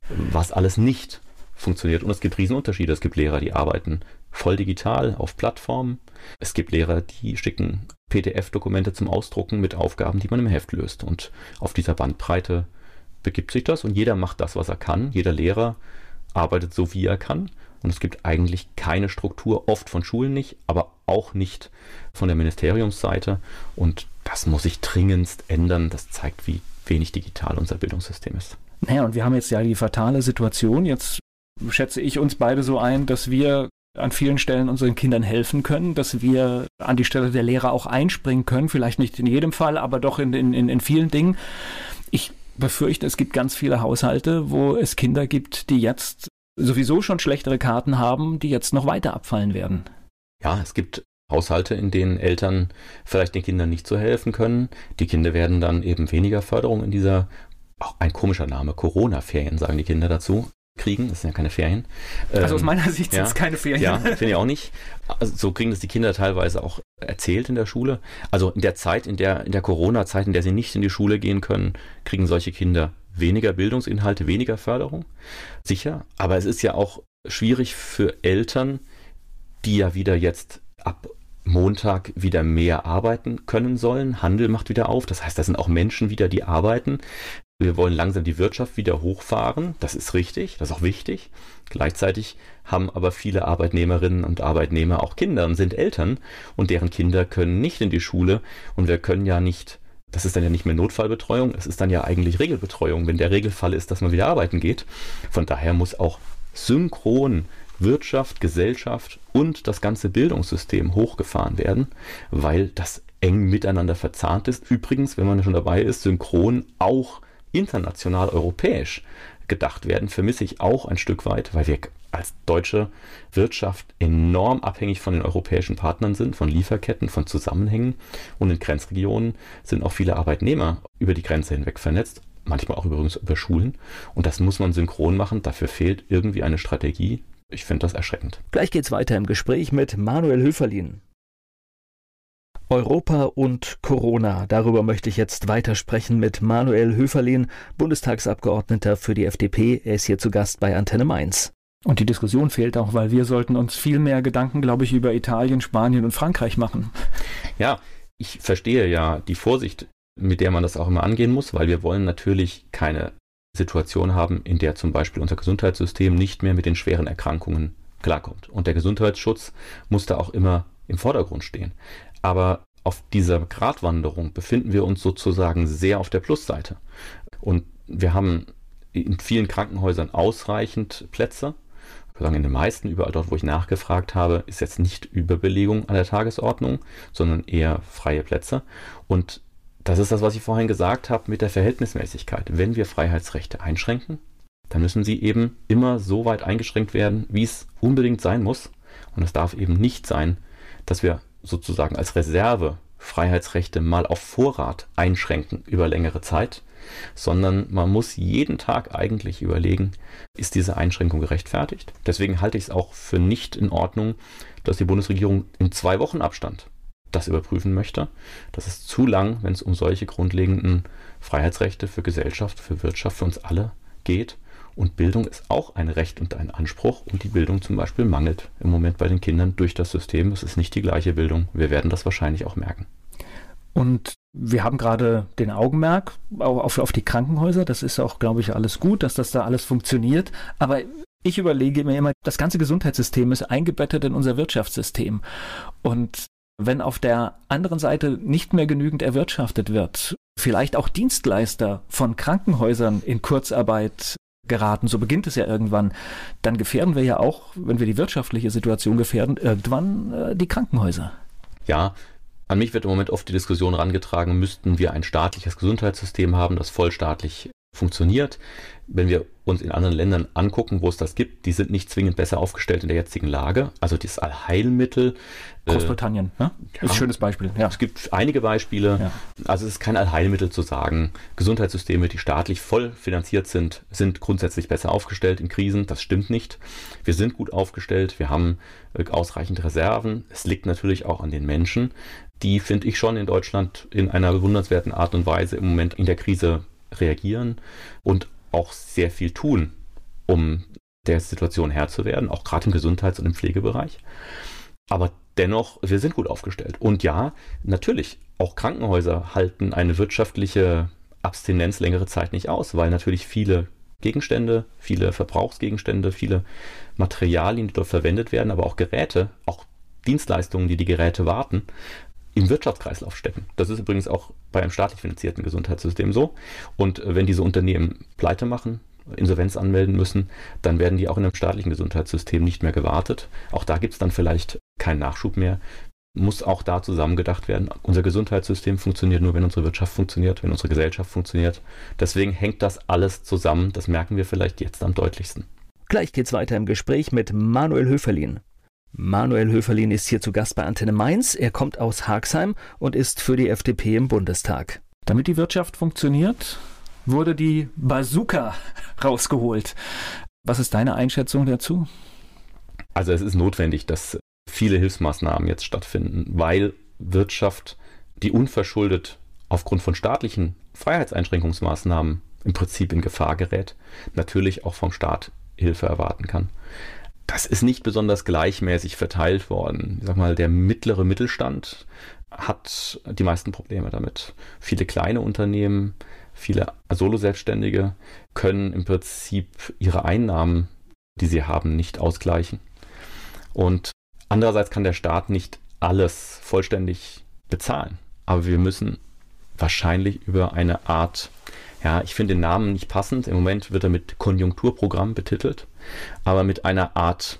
was alles nicht funktioniert. Und es gibt Riesenunterschiede. Es gibt Lehrer, die arbeiten voll digital auf Plattformen. Es gibt Lehrer, die schicken PDF-Dokumente zum Ausdrucken mit Aufgaben, die man im Heft löst. Und auf dieser Bandbreite begibt sich das und jeder macht das, was er kann. Jeder Lehrer arbeitet so, wie er kann. Und es gibt eigentlich keine Struktur, oft von Schulen nicht, aber auch nicht von der Ministeriumsseite. Und das muss sich dringendst ändern. Das zeigt, wie wenig digital unser Bildungssystem ist. Naja, und wir haben jetzt ja die fatale Situation. Jetzt schätze ich uns beide so ein, dass wir an vielen Stellen unseren Kindern helfen können, dass wir an die Stelle der Lehrer auch einspringen können. Vielleicht nicht in jedem Fall, aber doch in, in, in vielen Dingen. Ich befürchte, es gibt ganz viele Haushalte, wo es Kinder gibt, die jetzt sowieso schon schlechtere Karten haben, die jetzt noch weiter abfallen werden. Ja, es gibt Haushalte, in denen Eltern vielleicht den Kindern nicht so helfen können. Die Kinder werden dann eben weniger Förderung in dieser, auch ein komischer Name, Corona-Ferien sagen die Kinder dazu, kriegen. Das sind ja keine Ferien. Also aus ähm, meiner Sicht sind es keine Ferien. Ja, finde ich auch nicht. Also so kriegen das die Kinder teilweise auch erzählt in der Schule. Also in der Zeit, in der, in der Corona-Zeit, in der sie nicht in die Schule gehen können, kriegen solche Kinder weniger Bildungsinhalte, weniger Förderung. Sicher. Aber es ist ja auch schwierig für Eltern, die ja wieder jetzt ab Montag wieder mehr arbeiten können sollen. Handel macht wieder auf. Das heißt, da sind auch Menschen wieder, die arbeiten. Wir wollen langsam die Wirtschaft wieder hochfahren. Das ist richtig, das ist auch wichtig. Gleichzeitig haben aber viele Arbeitnehmerinnen und Arbeitnehmer auch Kinder und sind Eltern und deren Kinder können nicht in die Schule und wir können ja nicht, das ist dann ja nicht mehr Notfallbetreuung, es ist dann ja eigentlich Regelbetreuung, wenn der Regelfall ist, dass man wieder arbeiten geht. Von daher muss auch synchron Wirtschaft, Gesellschaft und das ganze Bildungssystem hochgefahren werden, weil das eng miteinander verzahnt ist. Übrigens, wenn man schon dabei ist, synchron auch international europäisch gedacht werden, vermisse ich auch ein Stück weit, weil wir als deutsche Wirtschaft enorm abhängig von den europäischen Partnern sind, von Lieferketten, von Zusammenhängen. Und in Grenzregionen sind auch viele Arbeitnehmer über die Grenze hinweg vernetzt, manchmal auch übrigens über Schulen. Und das muss man synchron machen. Dafür fehlt irgendwie eine Strategie. Ich finde das erschreckend. Gleich geht's weiter im Gespräch mit Manuel Höferlin. Europa und Corona. Darüber möchte ich jetzt weitersprechen mit Manuel Höferlin, Bundestagsabgeordneter für die FDP. Er ist hier zu Gast bei Antenne Mainz. Und die Diskussion fehlt auch, weil wir sollten uns viel mehr Gedanken, glaube ich, über Italien, Spanien und Frankreich machen. Ja, ich verstehe ja die Vorsicht, mit der man das auch immer angehen muss, weil wir wollen natürlich keine Situation haben, in der zum Beispiel unser Gesundheitssystem nicht mehr mit den schweren Erkrankungen klarkommt. Und der Gesundheitsschutz muss da auch immer im Vordergrund stehen. Aber auf dieser Gratwanderung befinden wir uns sozusagen sehr auf der Plusseite. Und wir haben in vielen Krankenhäusern ausreichend Plätze. In den meisten, überall dort, wo ich nachgefragt habe, ist jetzt nicht Überbelegung an der Tagesordnung, sondern eher freie Plätze. Und das ist das, was ich vorhin gesagt habe mit der Verhältnismäßigkeit. Wenn wir Freiheitsrechte einschränken, dann müssen sie eben immer so weit eingeschränkt werden, wie es unbedingt sein muss. Und es darf eben nicht sein, dass wir sozusagen als Reserve Freiheitsrechte mal auf Vorrat einschränken über längere Zeit, sondern man muss jeden Tag eigentlich überlegen, ist diese Einschränkung gerechtfertigt? Deswegen halte ich es auch für nicht in Ordnung, dass die Bundesregierung in zwei Wochen Abstand das überprüfen möchte. Das ist zu lang, wenn es um solche grundlegenden Freiheitsrechte für Gesellschaft, für Wirtschaft, für uns alle geht. Und Bildung ist auch ein Recht und ein Anspruch. Und die Bildung zum Beispiel mangelt im Moment bei den Kindern durch das System. Es ist nicht die gleiche Bildung. Wir werden das wahrscheinlich auch merken. Und wir haben gerade den Augenmerk auf, auf die Krankenhäuser. Das ist auch, glaube ich, alles gut, dass das da alles funktioniert. Aber ich überlege mir immer, das ganze Gesundheitssystem ist eingebettet in unser Wirtschaftssystem. Und wenn auf der anderen Seite nicht mehr genügend erwirtschaftet wird, vielleicht auch Dienstleister von Krankenhäusern in Kurzarbeit geraten, so beginnt es ja irgendwann, dann gefährden wir ja auch, wenn wir die wirtschaftliche Situation gefährden, irgendwann äh, die Krankenhäuser. Ja, an mich wird im Moment oft die Diskussion herangetragen, müssten wir ein staatliches Gesundheitssystem haben, das vollstaatlich funktioniert. Wenn wir uns in anderen Ländern angucken, wo es das gibt, die sind nicht zwingend besser aufgestellt in der jetzigen Lage. Also das Allheilmittel. Äh, Großbritannien, äh, ne? Ja, ist ein schönes Beispiel. Ja. Es gibt einige Beispiele. Ja. Also es ist kein Allheilmittel zu sagen. Gesundheitssysteme, die staatlich voll finanziert sind, sind grundsätzlich besser aufgestellt in Krisen. Das stimmt nicht. Wir sind gut aufgestellt. Wir haben äh, ausreichend Reserven. Es liegt natürlich auch an den Menschen. Die finde ich schon in Deutschland in einer bewundernswerten Art und Weise im Moment in der Krise reagieren und auch sehr viel tun, um der Situation Herr zu werden, auch gerade im Gesundheits- und im Pflegebereich. Aber dennoch, wir sind gut aufgestellt. Und ja, natürlich, auch Krankenhäuser halten eine wirtschaftliche Abstinenz längere Zeit nicht aus, weil natürlich viele Gegenstände, viele Verbrauchsgegenstände, viele Materialien, die dort verwendet werden, aber auch Geräte, auch Dienstleistungen, die die Geräte warten, im Wirtschaftskreislauf stecken. Das ist übrigens auch bei einem staatlich finanzierten Gesundheitssystem so. Und äh, wenn diese Unternehmen pleite machen, Insolvenz anmelden müssen, dann werden die auch in einem staatlichen Gesundheitssystem nicht mehr gewartet. Auch da gibt es dann vielleicht keinen Nachschub mehr. muss auch da zusammengedacht werden. Unser Gesundheitssystem funktioniert nur, wenn unsere Wirtschaft funktioniert, wenn unsere Gesellschaft funktioniert. Deswegen hängt das alles zusammen. Das merken wir vielleicht jetzt am deutlichsten. Gleich geht's weiter im Gespräch mit Manuel Höferlin. Manuel Höferlin ist hier zu Gast bei Antenne Mainz. Er kommt aus Haagsheim und ist für die FDP im Bundestag. Damit die Wirtschaft funktioniert, wurde die Bazooka rausgeholt. Was ist deine Einschätzung dazu? Also es ist notwendig, dass viele Hilfsmaßnahmen jetzt stattfinden, weil Wirtschaft, die unverschuldet aufgrund von staatlichen Freiheitseinschränkungsmaßnahmen im Prinzip in Gefahr gerät, natürlich auch vom Staat Hilfe erwarten kann. Das ist nicht besonders gleichmäßig verteilt worden. Ich sag mal, der mittlere Mittelstand hat die meisten Probleme damit. Viele kleine Unternehmen, viele Solo-Selbstständige können im Prinzip ihre Einnahmen, die sie haben, nicht ausgleichen. Und andererseits kann der Staat nicht alles vollständig bezahlen. Aber wir müssen wahrscheinlich über eine Art, ja, ich finde den Namen nicht passend. Im Moment wird er mit Konjunkturprogramm betitelt, aber mit einer Art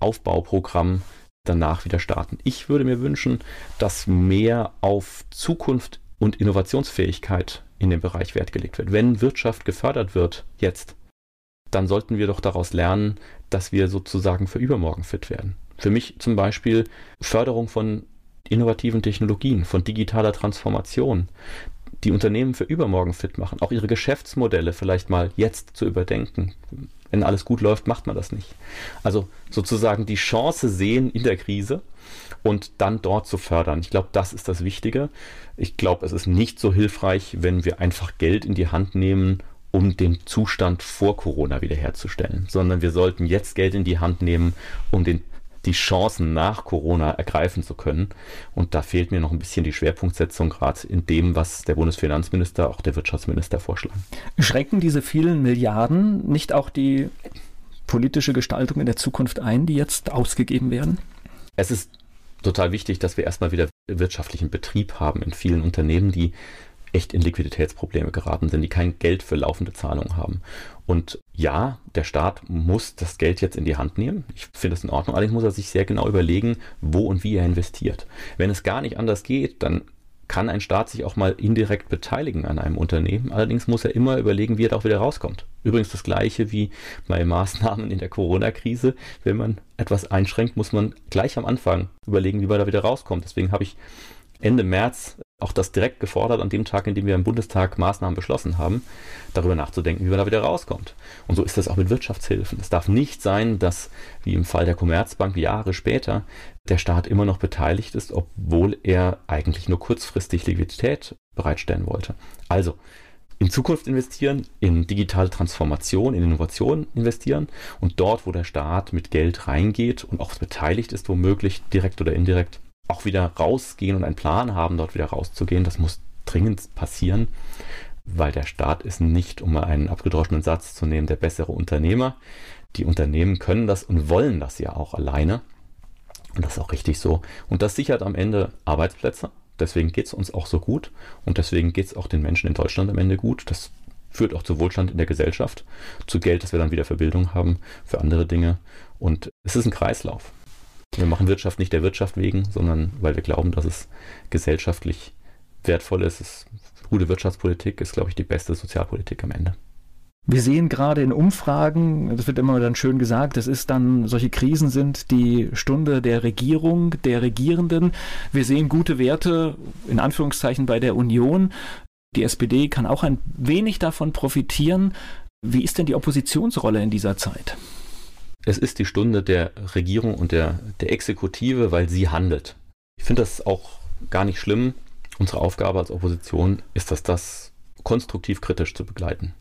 Aufbauprogramm danach wieder starten. Ich würde mir wünschen, dass mehr auf Zukunft und Innovationsfähigkeit in dem Bereich Wert gelegt wird. Wenn Wirtschaft gefördert wird jetzt, dann sollten wir doch daraus lernen, dass wir sozusagen für übermorgen fit werden. Für mich zum Beispiel Förderung von innovativen Technologien, von digitaler Transformation, die Unternehmen für übermorgen fit machen, auch ihre Geschäftsmodelle vielleicht mal jetzt zu überdenken. Wenn alles gut läuft, macht man das nicht. Also sozusagen die Chance sehen in der Krise und dann dort zu fördern. Ich glaube, das ist das Wichtige. Ich glaube, es ist nicht so hilfreich, wenn wir einfach Geld in die Hand nehmen, um den Zustand vor Corona wiederherzustellen, sondern wir sollten jetzt Geld in die Hand nehmen, um den die Chancen nach Corona ergreifen zu können. Und da fehlt mir noch ein bisschen die Schwerpunktsetzung, gerade in dem, was der Bundesfinanzminister, auch der Wirtschaftsminister vorschlagen. Schrecken diese vielen Milliarden nicht auch die politische Gestaltung in der Zukunft ein, die jetzt ausgegeben werden? Es ist total wichtig, dass wir erstmal wieder wirtschaftlichen Betrieb haben in vielen Unternehmen, die echt in Liquiditätsprobleme geraten sind, die kein Geld für laufende Zahlungen haben. Und ja, der Staat muss das Geld jetzt in die Hand nehmen. Ich finde das in Ordnung. Allerdings muss er sich sehr genau überlegen, wo und wie er investiert. Wenn es gar nicht anders geht, dann kann ein Staat sich auch mal indirekt beteiligen an einem Unternehmen. Allerdings muss er immer überlegen, wie er da auch wieder rauskommt. Übrigens das gleiche wie bei Maßnahmen in der Corona-Krise. Wenn man etwas einschränkt, muss man gleich am Anfang überlegen, wie man da wieder rauskommt. Deswegen habe ich Ende März auch das direkt gefordert, an dem Tag, in dem wir im Bundestag Maßnahmen beschlossen haben, darüber nachzudenken, wie man da wieder rauskommt. Und so ist das auch mit Wirtschaftshilfen. Es darf nicht sein, dass, wie im Fall der Commerzbank Jahre später, der Staat immer noch beteiligt ist, obwohl er eigentlich nur kurzfristig Liquidität bereitstellen wollte. Also, in Zukunft investieren, in digitale Transformation, in Innovation investieren und dort, wo der Staat mit Geld reingeht und auch beteiligt ist, womöglich direkt oder indirekt, auch wieder rausgehen und einen Plan haben, dort wieder rauszugehen. Das muss dringend passieren, weil der Staat ist nicht, um mal einen abgedroschenen Satz zu nehmen, der bessere Unternehmer. Die Unternehmen können das und wollen das ja auch alleine. Und das ist auch richtig so. Und das sichert am Ende Arbeitsplätze. Deswegen geht es uns auch so gut. Und deswegen geht es auch den Menschen in Deutschland am Ende gut. Das führt auch zu Wohlstand in der Gesellschaft, zu Geld, das wir dann wieder für Bildung haben, für andere Dinge. Und es ist ein Kreislauf. Wir machen Wirtschaft nicht der Wirtschaft wegen, sondern weil wir glauben, dass es gesellschaftlich wertvoll ist. Es, gute Wirtschaftspolitik ist, glaube ich, die beste Sozialpolitik am Ende. Wir sehen gerade in Umfragen, das wird immer dann schön gesagt, es ist dann, solche Krisen sind die Stunde der Regierung, der Regierenden. Wir sehen gute Werte, in Anführungszeichen, bei der Union. Die SPD kann auch ein wenig davon profitieren. Wie ist denn die Oppositionsrolle in dieser Zeit? Es ist die Stunde der Regierung und der, der Exekutive, weil sie handelt. Ich finde das auch gar nicht schlimm. Unsere Aufgabe als Opposition ist das, das konstruktiv kritisch zu begleiten.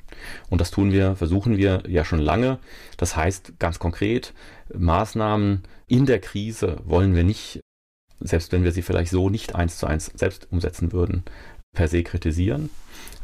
Und das tun wir, versuchen wir ja schon lange. Das heißt ganz konkret, Maßnahmen in der Krise wollen wir nicht, selbst wenn wir sie vielleicht so nicht eins zu eins selbst umsetzen würden, per se kritisieren.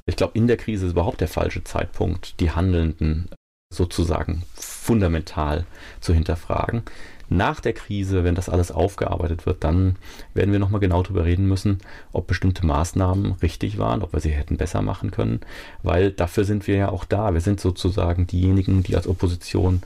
Ich glaube, in der Krise ist überhaupt der falsche Zeitpunkt, die Handelnden sozusagen fundamental zu hinterfragen. Nach der Krise, wenn das alles aufgearbeitet wird, dann werden wir nochmal genau darüber reden müssen, ob bestimmte Maßnahmen richtig waren, ob wir sie hätten besser machen können, weil dafür sind wir ja auch da. Wir sind sozusagen diejenigen, die als Opposition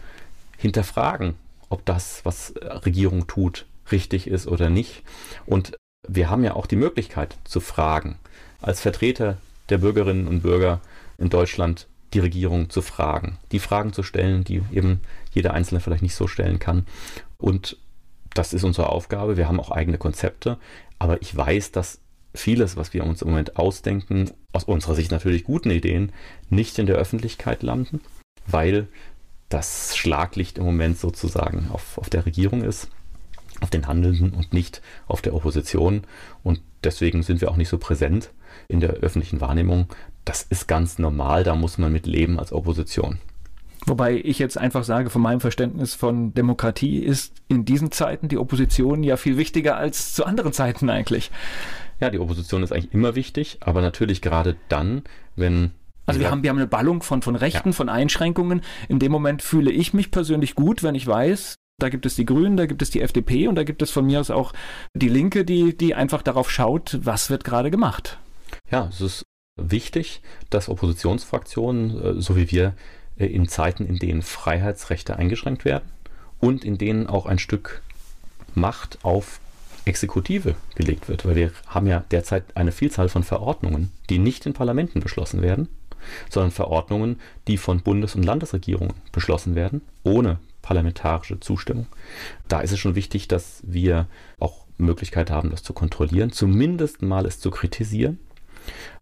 hinterfragen, ob das, was Regierung tut, richtig ist oder nicht. Und wir haben ja auch die Möglichkeit zu fragen, als Vertreter der Bürgerinnen und Bürger in Deutschland die Regierung zu fragen, die Fragen zu stellen, die eben jeder Einzelne vielleicht nicht so stellen kann. Und das ist unsere Aufgabe. Wir haben auch eigene Konzepte, aber ich weiß, dass vieles, was wir uns im Moment ausdenken, aus unserer Sicht natürlich guten Ideen, nicht in der Öffentlichkeit landen, weil das Schlaglicht im Moment sozusagen auf, auf der Regierung ist, auf den Handelnden und nicht auf der Opposition. Und deswegen sind wir auch nicht so präsent in der öffentlichen Wahrnehmung. Das ist ganz normal, da muss man mit leben als Opposition. Wobei ich jetzt einfach sage, von meinem Verständnis von Demokratie ist in diesen Zeiten die Opposition ja viel wichtiger als zu anderen Zeiten eigentlich. Ja, die Opposition ist eigentlich immer wichtig, aber natürlich gerade dann, wenn also wir haben, wir haben eine Ballung von, von Rechten, ja. von Einschränkungen. In dem Moment fühle ich mich persönlich gut, wenn ich weiß, da gibt es die Grünen, da gibt es die FDP und da gibt es von mir aus auch die Linke, die, die einfach darauf schaut, was wird gerade gemacht. Ja, es ist wichtig, dass Oppositionsfraktionen, äh, so wie wir, äh, in Zeiten, in denen Freiheitsrechte eingeschränkt werden und in denen auch ein Stück Macht auf Exekutive gelegt wird, weil wir haben ja derzeit eine Vielzahl von Verordnungen, die nicht in Parlamenten beschlossen werden, sondern Verordnungen, die von Bundes- und Landesregierungen beschlossen werden, ohne parlamentarische Zustimmung. Da ist es schon wichtig, dass wir auch Möglichkeit haben, das zu kontrollieren, zumindest mal es zu kritisieren.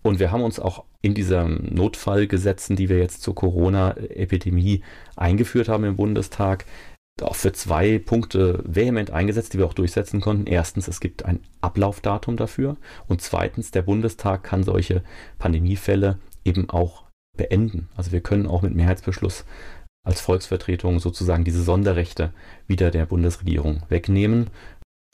Und wir haben uns auch in diesen Notfallgesetzen, die wir jetzt zur Corona-Epidemie eingeführt haben im Bundestag, auch für zwei Punkte vehement eingesetzt, die wir auch durchsetzen konnten. Erstens, es gibt ein Ablaufdatum dafür. Und zweitens, der Bundestag kann solche Pandemiefälle eben auch beenden. Also wir können auch mit Mehrheitsbeschluss als Volksvertretung sozusagen diese Sonderrechte wieder der Bundesregierung wegnehmen,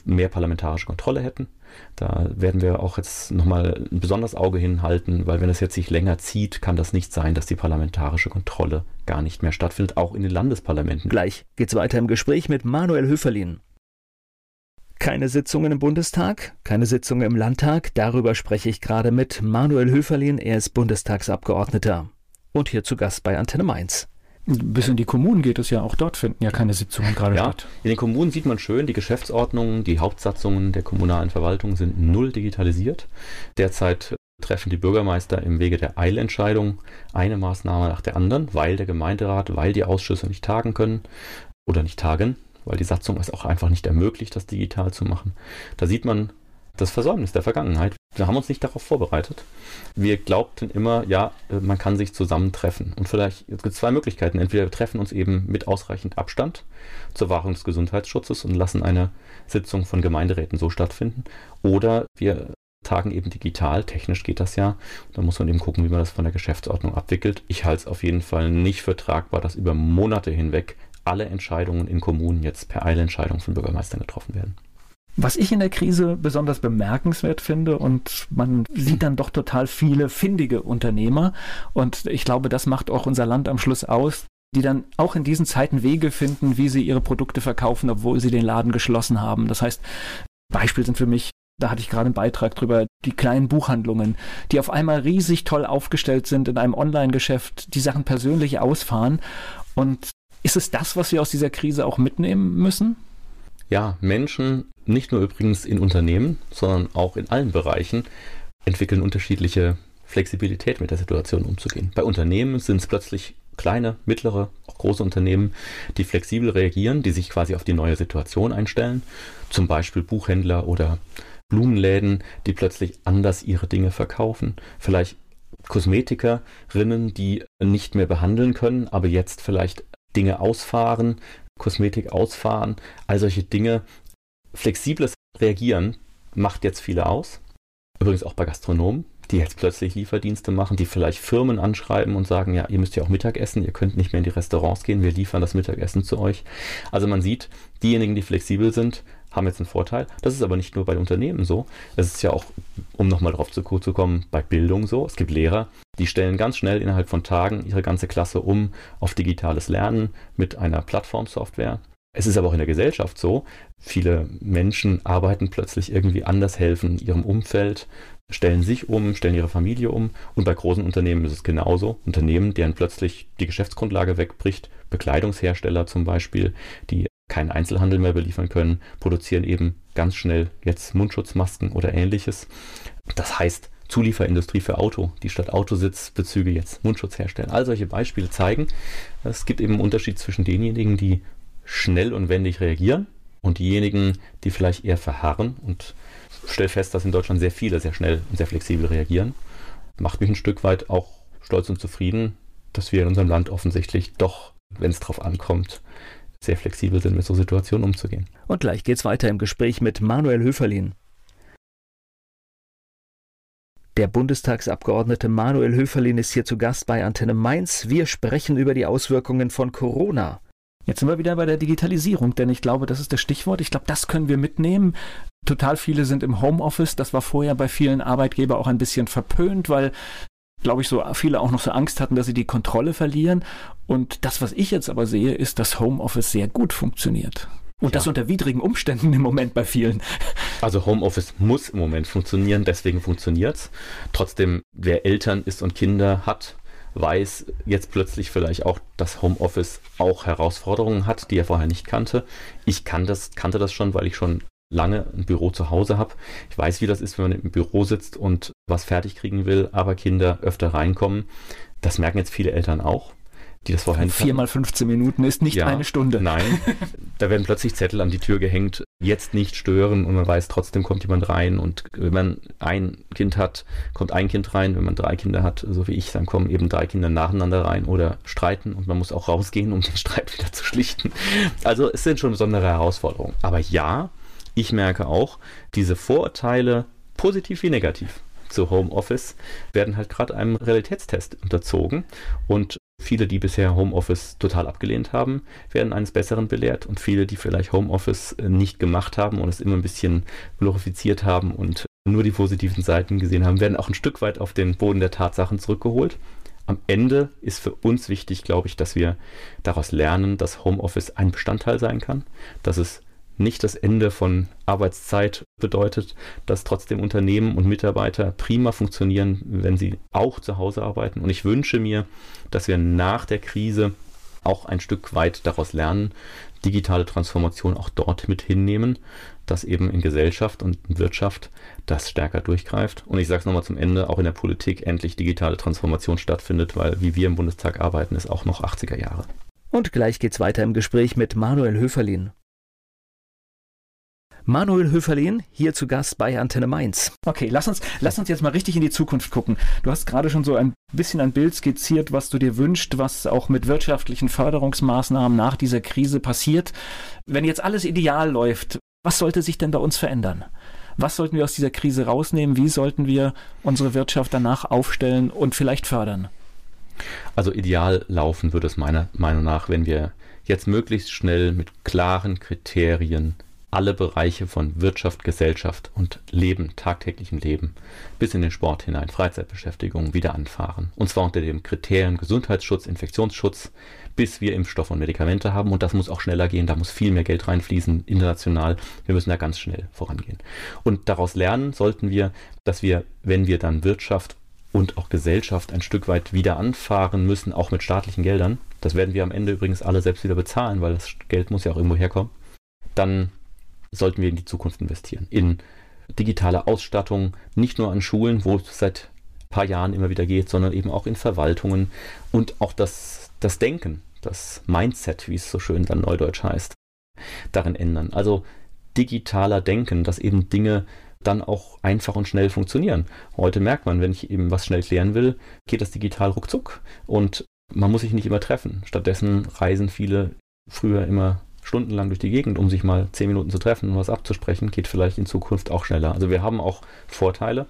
mehr parlamentarische Kontrolle hätten da werden wir auch jetzt nochmal ein besonderes Auge hinhalten, weil wenn es jetzt sich länger zieht, kann das nicht sein, dass die parlamentarische Kontrolle gar nicht mehr stattfindet, auch in den Landesparlamenten. Gleich geht's weiter im Gespräch mit Manuel Höferlin. Keine Sitzungen im Bundestag, keine Sitzungen im Landtag, darüber spreche ich gerade mit Manuel Höferlin, er ist Bundestagsabgeordneter und hier zu Gast bei Antenne Mainz. Bis in die Kommunen geht es ja, auch dort finden ja keine Sitzungen gerade ja, statt. In den Kommunen sieht man schön, die Geschäftsordnungen, die Hauptsatzungen der kommunalen Verwaltung sind null digitalisiert. Derzeit treffen die Bürgermeister im Wege der Eilentscheidung eine Maßnahme nach der anderen, weil der Gemeinderat, weil die Ausschüsse nicht tagen können oder nicht tagen, weil die Satzung es auch einfach nicht ermöglicht, das digital zu machen. Da sieht man, das Versäumnis der Vergangenheit. Wir haben uns nicht darauf vorbereitet. Wir glaubten immer, ja, äh, man kann sich zusammentreffen. Und vielleicht, es gibt zwei Möglichkeiten. Entweder wir treffen uns eben mit ausreichend Abstand zur Wahrung des Gesundheitsschutzes und lassen eine Sitzung von Gemeinderäten so stattfinden. Oder wir tagen eben digital. Technisch geht das ja. Da muss man eben gucken, wie man das von der Geschäftsordnung abwickelt. Ich halte es auf jeden Fall nicht für tragbar, dass über Monate hinweg alle Entscheidungen in Kommunen jetzt per Eilentscheidung von Bürgermeistern getroffen werden. Was ich in der Krise besonders bemerkenswert finde und man sieht dann doch total viele findige Unternehmer und ich glaube, das macht auch unser Land am Schluss aus, die dann auch in diesen Zeiten Wege finden, wie sie ihre Produkte verkaufen, obwohl sie den Laden geschlossen haben. Das heißt, Beispiel sind für mich da hatte ich gerade einen Beitrag drüber, die kleinen Buchhandlungen, die auf einmal riesig toll aufgestellt sind in einem Online-Geschäft, die Sachen persönlich ausfahren. Und ist es das, was wir aus dieser Krise auch mitnehmen müssen? Ja, Menschen, nicht nur übrigens in Unternehmen, sondern auch in allen Bereichen, entwickeln unterschiedliche Flexibilität mit der Situation umzugehen. Bei Unternehmen sind es plötzlich kleine, mittlere, auch große Unternehmen, die flexibel reagieren, die sich quasi auf die neue Situation einstellen. Zum Beispiel Buchhändler oder Blumenläden, die plötzlich anders ihre Dinge verkaufen. Vielleicht Kosmetikerinnen, die nicht mehr behandeln können, aber jetzt vielleicht Dinge ausfahren, Kosmetik ausfahren, all solche Dinge. Flexibles Reagieren macht jetzt viele aus. Übrigens auch bei Gastronomen, die jetzt plötzlich Lieferdienste machen, die vielleicht Firmen anschreiben und sagen, ja, ihr müsst ja auch Mittag essen, ihr könnt nicht mehr in die Restaurants gehen, wir liefern das Mittagessen zu euch. Also man sieht, diejenigen, die flexibel sind, haben jetzt einen Vorteil. Das ist aber nicht nur bei Unternehmen so. Es ist ja auch, um nochmal drauf zu, zu kommen, bei Bildung so. Es gibt Lehrer, die stellen ganz schnell innerhalb von Tagen ihre ganze Klasse um auf digitales Lernen mit einer Plattformsoftware. Es ist aber auch in der Gesellschaft so, viele Menschen arbeiten plötzlich irgendwie anders, helfen ihrem Umfeld, stellen sich um, stellen ihre Familie um. Und bei großen Unternehmen ist es genauso. Unternehmen, deren plötzlich die Geschäftsgrundlage wegbricht, Bekleidungshersteller zum Beispiel, die keinen Einzelhandel mehr beliefern können, produzieren eben ganz schnell jetzt Mundschutzmasken oder ähnliches. Das heißt, Zulieferindustrie für Auto, die statt Autositzbezüge jetzt Mundschutz herstellen. All solche Beispiele zeigen, es gibt eben einen Unterschied zwischen denjenigen, die schnell und wendig reagieren und diejenigen, die vielleicht eher verharren und stelle fest, dass in Deutschland sehr viele sehr schnell und sehr flexibel reagieren. Macht mich ein Stück weit auch stolz und zufrieden, dass wir in unserem Land offensichtlich doch, wenn es drauf ankommt, sehr flexibel sind, mit so Situationen umzugehen. Und gleich geht's weiter im Gespräch mit Manuel Höferlin. Der Bundestagsabgeordnete Manuel Höferlin ist hier zu Gast bei Antenne Mainz. Wir sprechen über die Auswirkungen von Corona. Jetzt sind wir wieder bei der Digitalisierung, denn ich glaube, das ist das Stichwort. Ich glaube, das können wir mitnehmen. Total viele sind im Homeoffice. Das war vorher bei vielen Arbeitgebern auch ein bisschen verpönt, weil glaube ich, so viele auch noch so Angst hatten, dass sie die Kontrolle verlieren. Und das, was ich jetzt aber sehe, ist, dass Homeoffice sehr gut funktioniert. Und ja. das unter widrigen Umständen im Moment bei vielen. Also Homeoffice muss im Moment funktionieren, deswegen funktioniert es. Trotzdem, wer Eltern ist und Kinder hat, weiß jetzt plötzlich vielleicht auch, dass Homeoffice auch Herausforderungen hat, die er vorher nicht kannte. Ich kann das, kannte das schon, weil ich schon lange ein Büro zu Hause habe. Ich weiß, wie das ist, wenn man im Büro sitzt und was fertig kriegen will, aber Kinder öfter reinkommen. Das merken jetzt viele Eltern auch die das vorher Vier mal 15 Minuten ist nicht ja, eine Stunde. Nein, da werden plötzlich Zettel an die Tür gehängt, jetzt nicht stören und man weiß, trotzdem kommt jemand rein und wenn man ein Kind hat, kommt ein Kind rein, wenn man drei Kinder hat, so wie ich, dann kommen eben drei Kinder nacheinander rein oder streiten und man muss auch rausgehen, um den Streit wieder zu schlichten. Also es sind schon besondere Herausforderungen. Aber ja, ich merke auch, diese Vorurteile, positiv wie negativ, zu Homeoffice werden halt gerade einem Realitätstest unterzogen und Viele, die bisher Homeoffice total abgelehnt haben, werden eines Besseren belehrt und viele, die vielleicht Homeoffice äh, nicht gemacht haben und es immer ein bisschen glorifiziert haben und nur die positiven Seiten gesehen haben, werden auch ein Stück weit auf den Boden der Tatsachen zurückgeholt. Am Ende ist für uns wichtig, glaube ich, dass wir daraus lernen, dass Homeoffice ein Bestandteil sein kann, dass es nicht das Ende von Arbeitszeit bedeutet, dass trotzdem Unternehmen und Mitarbeiter prima funktionieren, wenn sie auch zu Hause arbeiten. Und ich wünsche mir, dass wir nach der Krise auch ein Stück weit daraus lernen, digitale Transformation auch dort mit hinnehmen, dass eben in Gesellschaft und in Wirtschaft das stärker durchgreift. Und ich sage es nochmal zum Ende, auch in der Politik endlich digitale Transformation stattfindet, weil wie wir im Bundestag arbeiten, ist auch noch 80er Jahre. Und gleich geht's weiter im Gespräch mit Manuel Höferlin. Manuel Höferlin, hier zu Gast bei Antenne Mainz. Okay, lass uns, lass uns jetzt mal richtig in die Zukunft gucken. Du hast gerade schon so ein bisschen ein Bild skizziert, was du dir wünschst, was auch mit wirtschaftlichen Förderungsmaßnahmen nach dieser Krise passiert. Wenn jetzt alles ideal läuft, was sollte sich denn bei uns verändern? Was sollten wir aus dieser Krise rausnehmen? Wie sollten wir unsere Wirtschaft danach aufstellen und vielleicht fördern? Also ideal laufen würde es meiner Meinung nach, wenn wir jetzt möglichst schnell mit klaren Kriterien alle Bereiche von Wirtschaft, Gesellschaft und Leben, tagtäglichem Leben, bis in den Sport hinein, Freizeitbeschäftigung wieder anfahren. Und zwar unter dem Kriterien Gesundheitsschutz, Infektionsschutz, bis wir Impfstoffe und Medikamente haben. Und das muss auch schneller gehen, da muss viel mehr Geld reinfließen, international. Wir müssen da ganz schnell vorangehen. Und daraus lernen sollten wir, dass wir, wenn wir dann Wirtschaft und auch Gesellschaft ein Stück weit wieder anfahren müssen, auch mit staatlichen Geldern, das werden wir am Ende übrigens alle selbst wieder bezahlen, weil das Geld muss ja auch irgendwo herkommen, dann sollten wir in die Zukunft investieren. In digitale Ausstattung, nicht nur an Schulen, wo es seit ein paar Jahren immer wieder geht, sondern eben auch in Verwaltungen und auch das, das Denken, das Mindset, wie es so schön dann neudeutsch heißt, darin ändern. Also digitaler Denken, dass eben Dinge dann auch einfach und schnell funktionieren. Heute merkt man, wenn ich eben was schnell klären will, geht das digital ruckzuck und man muss sich nicht immer treffen. Stattdessen reisen viele früher immer stundenlang durch die Gegend, um sich mal zehn Minuten zu treffen und was abzusprechen, geht vielleicht in Zukunft auch schneller. Also wir haben auch Vorteile.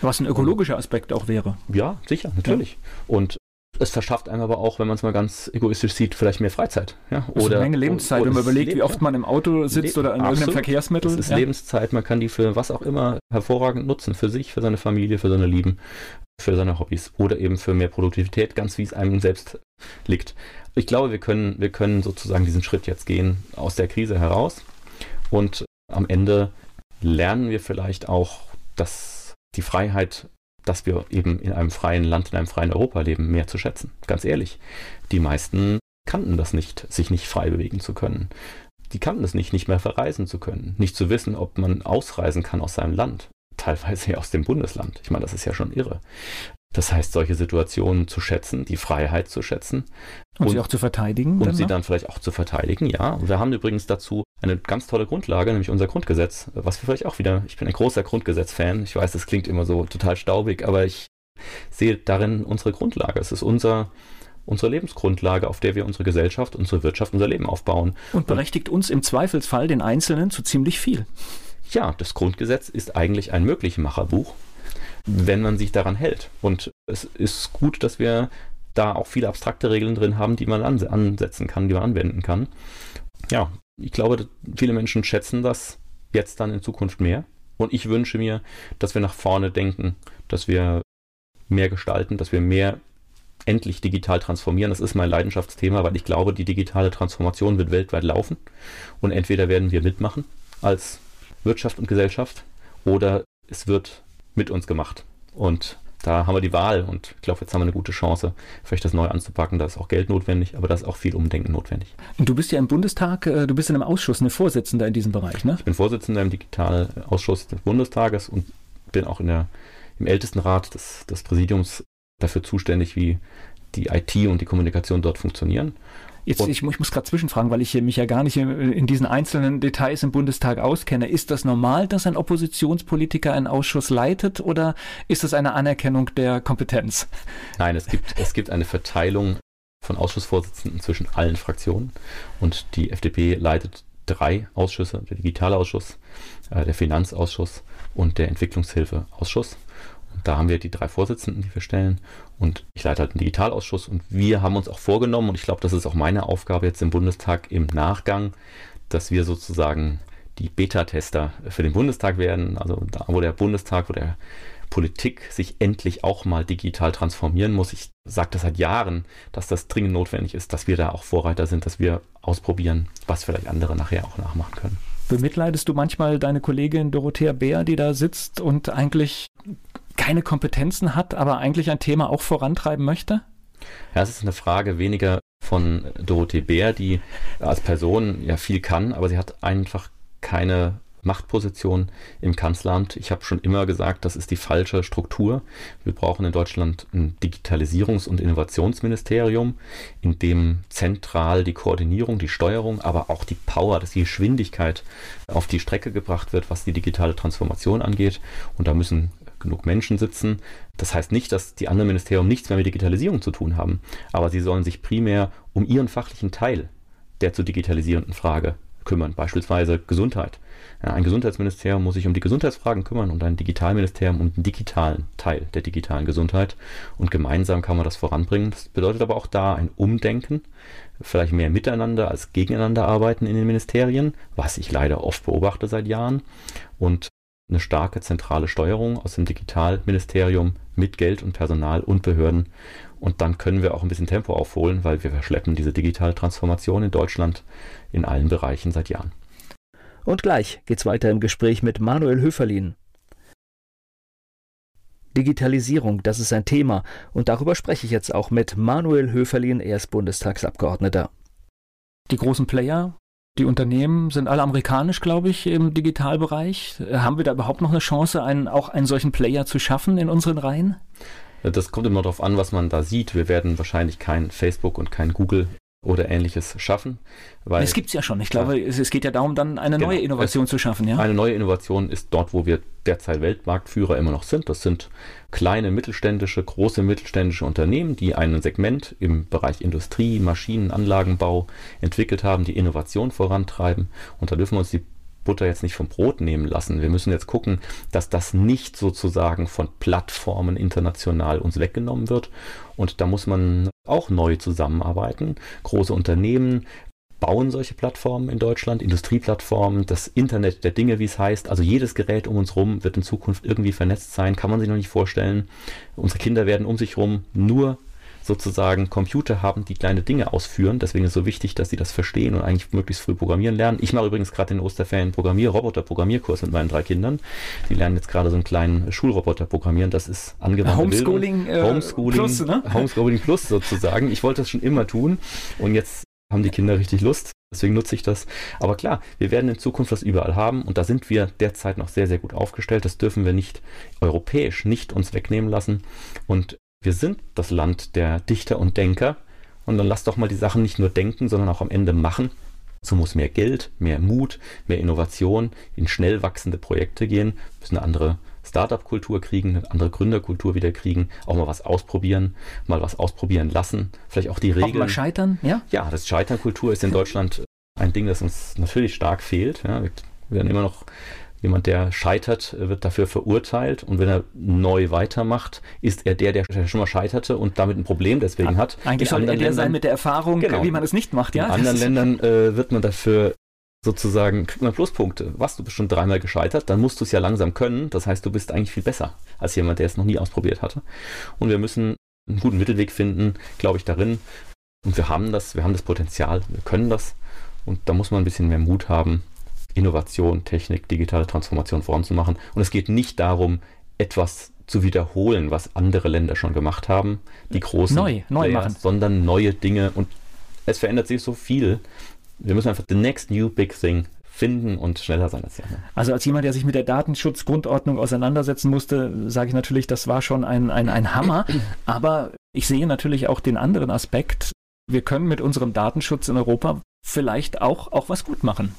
Was ein ökologischer Aspekt auch wäre. Ja, sicher, natürlich. Ja. Und es verschafft einem aber auch, wenn man es mal ganz egoistisch sieht, vielleicht mehr Freizeit. Ja? Oder also eine Menge Lebenszeit, wenn man überlegt, wie oft man im Auto sitzt Le oder in absolut. irgendeinem Verkehrsmittel. Es ist ja. Lebenszeit, man kann die für was auch immer hervorragend nutzen, für sich, für seine Familie, für seine Lieben, für seine Hobbys oder eben für mehr Produktivität, ganz wie es einem selbst liegt ich glaube, wir können, wir können sozusagen diesen Schritt jetzt gehen aus der Krise heraus und am Ende lernen wir vielleicht auch, dass die Freiheit, dass wir eben in einem freien Land, in einem freien Europa leben, mehr zu schätzen. Ganz ehrlich, die meisten kannten das nicht, sich nicht frei bewegen zu können. die kannten es nicht, nicht mehr verreisen zu können, nicht zu wissen, ob man ausreisen kann aus seinem Land, teilweise aus dem Bundesland. Ich meine, das ist ja schon irre. Das heißt, solche Situationen zu schätzen, die Freiheit zu schätzen. Und, und sie auch zu verteidigen. Und sie dann vielleicht auch zu verteidigen, ja. Und wir haben übrigens dazu eine ganz tolle Grundlage, nämlich unser Grundgesetz, was wir vielleicht auch wieder, ich bin ein großer Grundgesetz-Fan. Ich weiß, das klingt immer so total staubig, aber ich sehe darin unsere Grundlage. Es ist unser, unsere Lebensgrundlage, auf der wir unsere Gesellschaft, unsere Wirtschaft, unser Leben aufbauen. Und berechtigt und, uns im Zweifelsfall, den Einzelnen, zu ziemlich viel. Ja, das Grundgesetz ist eigentlich ein Möglichmacherbuch wenn man sich daran hält. Und es ist gut, dass wir da auch viele abstrakte Regeln drin haben, die man ansetzen kann, die man anwenden kann. Ja, ich glaube, viele Menschen schätzen das jetzt dann in Zukunft mehr. Und ich wünsche mir, dass wir nach vorne denken, dass wir mehr gestalten, dass wir mehr endlich digital transformieren. Das ist mein Leidenschaftsthema, weil ich glaube, die digitale Transformation wird weltweit laufen. Und entweder werden wir mitmachen als Wirtschaft und Gesellschaft oder es wird mit uns gemacht. Und da haben wir die Wahl und ich glaube, jetzt haben wir eine gute Chance, vielleicht das neu anzupacken. Da ist auch Geld notwendig, aber da ist auch viel Umdenken notwendig. Du bist ja im Bundestag, äh, du bist in einem Ausschuss, eine Vorsitzender in diesem Bereich, ne? Ich bin Vorsitzender im Digitalausschuss des Bundestages und bin auch in der, im Ältestenrat des, des Präsidiums dafür zuständig, wie die IT und die Kommunikation dort funktionieren. Jetzt, ich, ich, muss gerade zwischenfragen, weil ich mich ja gar nicht in, in, diesen einzelnen Details im Bundestag auskenne. Ist das normal, dass ein Oppositionspolitiker einen Ausschuss leitet oder ist das eine Anerkennung der Kompetenz? Nein, es gibt, es gibt eine Verteilung von Ausschussvorsitzenden zwischen allen Fraktionen und die FDP leitet drei Ausschüsse, der Digitalausschuss, äh, der Finanzausschuss und der Entwicklungshilfeausschuss. Da haben wir die drei Vorsitzenden, die wir stellen. Und ich leite halt einen Digitalausschuss. Und wir haben uns auch vorgenommen, und ich glaube, das ist auch meine Aufgabe jetzt im Bundestag im Nachgang, dass wir sozusagen die Beta-Tester für den Bundestag werden. Also da, wo der Bundestag, wo der Politik sich endlich auch mal digital transformieren muss. Ich sage das seit Jahren, dass das dringend notwendig ist, dass wir da auch Vorreiter sind, dass wir ausprobieren, was vielleicht andere nachher auch nachmachen können. Bemitleidest du manchmal deine Kollegin Dorothea Bär, die da sitzt und eigentlich keine Kompetenzen hat, aber eigentlich ein Thema auch vorantreiben möchte? Ja, es ist eine Frage weniger von Dorothee Bär, die als Person ja viel kann, aber sie hat einfach keine Machtposition im Kanzleramt. Ich habe schon immer gesagt, das ist die falsche Struktur. Wir brauchen in Deutschland ein Digitalisierungs- und Innovationsministerium, in dem zentral die Koordinierung, die Steuerung, aber auch die Power, dass die Geschwindigkeit auf die Strecke gebracht wird, was die digitale Transformation angeht. Und da müssen genug Menschen sitzen. Das heißt nicht, dass die anderen Ministerien nichts mehr mit Digitalisierung zu tun haben, aber sie sollen sich primär um ihren fachlichen Teil der zu digitalisierenden Frage kümmern, beispielsweise Gesundheit. Ein Gesundheitsministerium muss sich um die Gesundheitsfragen kümmern und ein Digitalministerium um den digitalen Teil der digitalen Gesundheit. Und gemeinsam kann man das voranbringen. Das bedeutet aber auch da ein Umdenken, vielleicht mehr miteinander als gegeneinander arbeiten in den Ministerien, was ich leider oft beobachte seit Jahren. Und eine starke zentrale Steuerung aus dem Digitalministerium mit Geld und Personal und Behörden. Und dann können wir auch ein bisschen Tempo aufholen, weil wir verschleppen diese digitale Transformation in Deutschland in allen Bereichen seit Jahren. Und gleich geht's weiter im Gespräch mit Manuel Höferlin. Digitalisierung, das ist ein Thema und darüber spreche ich jetzt auch mit Manuel Höferlin, er ist Bundestagsabgeordneter. Die großen Player die Unternehmen sind alle amerikanisch, glaube ich, im Digitalbereich. Haben wir da überhaupt noch eine Chance, einen, auch einen solchen Player zu schaffen in unseren Reihen? Das kommt immer darauf an, was man da sieht. Wir werden wahrscheinlich kein Facebook und kein Google oder ähnliches schaffen. Weil, es gibt es ja schon. Ich glaube, ja. es, es, geht ja darum, dann eine genau. neue Innovation es, zu schaffen. Ja? Eine neue Innovation ist dort, wo wir derzeit Weltmarktführer immer noch sind. Das sind kleine mittelständische, große mittelständische Unternehmen, die ein Segment im Bereich Industrie, Maschinen, Anlagenbau entwickelt haben, die Innovation vorantreiben. Und da dürfen wir uns die Butter jetzt nicht vom Brot nehmen lassen. Wir müssen jetzt gucken, dass das nicht sozusagen von Plattformen international uns weggenommen wird. Und da muss man auch neu zusammenarbeiten. Große Unternehmen bauen solche Plattformen in Deutschland, Industrieplattformen, das Internet der Dinge, wie es heißt. Also jedes Gerät um uns herum wird in Zukunft irgendwie vernetzt sein, kann man sich noch nicht vorstellen. Unsere Kinder werden um sich herum nur sozusagen Computer haben, die kleine Dinge ausführen. Deswegen ist es so wichtig, dass sie das verstehen und eigentlich möglichst früh programmieren lernen. Ich mache übrigens gerade den Osterferien Programmier, Roboter-Programmierkurs mit meinen drei Kindern. Die lernen jetzt gerade so einen kleinen Schulroboter programmieren. Das ist angewandte Homeschooling, äh, Homeschooling Plus, ne? Homeschooling Plus sozusagen. Ich wollte das schon immer tun und jetzt haben die Kinder richtig Lust. Deswegen nutze ich das. Aber klar, wir werden in Zukunft das überall haben und da sind wir derzeit noch sehr, sehr gut aufgestellt. Das dürfen wir nicht europäisch nicht uns wegnehmen lassen. Und wir sind das Land der Dichter und Denker. Und dann lass doch mal die Sachen nicht nur denken, sondern auch am Ende machen. So muss mehr Geld, mehr Mut, mehr Innovation in schnell wachsende Projekte gehen, müssen eine andere Startup-Kultur kriegen, eine andere Gründerkultur wieder kriegen, auch mal was ausprobieren, mal was ausprobieren lassen, vielleicht auch die Regeln. Auch mal scheitern, ja? Ja, das Scheiternkultur ist in Deutschland ein Ding, das uns natürlich stark fehlt. Ja, wir werden immer noch Jemand, der scheitert, wird dafür verurteilt und wenn er neu weitermacht, ist er der, der schon mal scheiterte und damit ein Problem deswegen hat. Eigentlich soll er der Ländern, sein mit der Erfahrung, genau, wie man es nicht macht. Ja? In anderen Ländern äh, wird man dafür sozusagen, kriegt man Pluspunkte. Was, du bist schon dreimal gescheitert, dann musst du es ja langsam können. Das heißt, du bist eigentlich viel besser als jemand, der es noch nie ausprobiert hatte. Und wir müssen einen guten Mittelweg finden, glaube ich, darin. Und wir haben das, wir haben das Potenzial, wir können das. Und da muss man ein bisschen mehr Mut haben, Innovation, Technik, digitale Transformation voranzumachen. Und es geht nicht darum, etwas zu wiederholen, was andere Länder schon gemacht haben, die großen neu, neu Players, machen. sondern neue Dinge. Und es verändert sich so viel. Wir müssen einfach the next new big thing finden und schneller sein als die anderen. Also als jemand, der sich mit der Datenschutzgrundordnung auseinandersetzen musste, sage ich natürlich, das war schon ein, ein, ein Hammer. Aber ich sehe natürlich auch den anderen Aspekt. Wir können mit unserem Datenschutz in Europa vielleicht auch, auch was gut machen.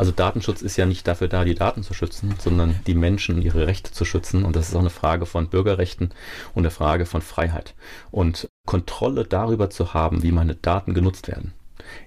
Also Datenschutz ist ja nicht dafür da, die Daten zu schützen, sondern die Menschen und ihre Rechte zu schützen. Und das ist auch eine Frage von Bürgerrechten und eine Frage von Freiheit. Und Kontrolle darüber zu haben, wie meine Daten genutzt werden,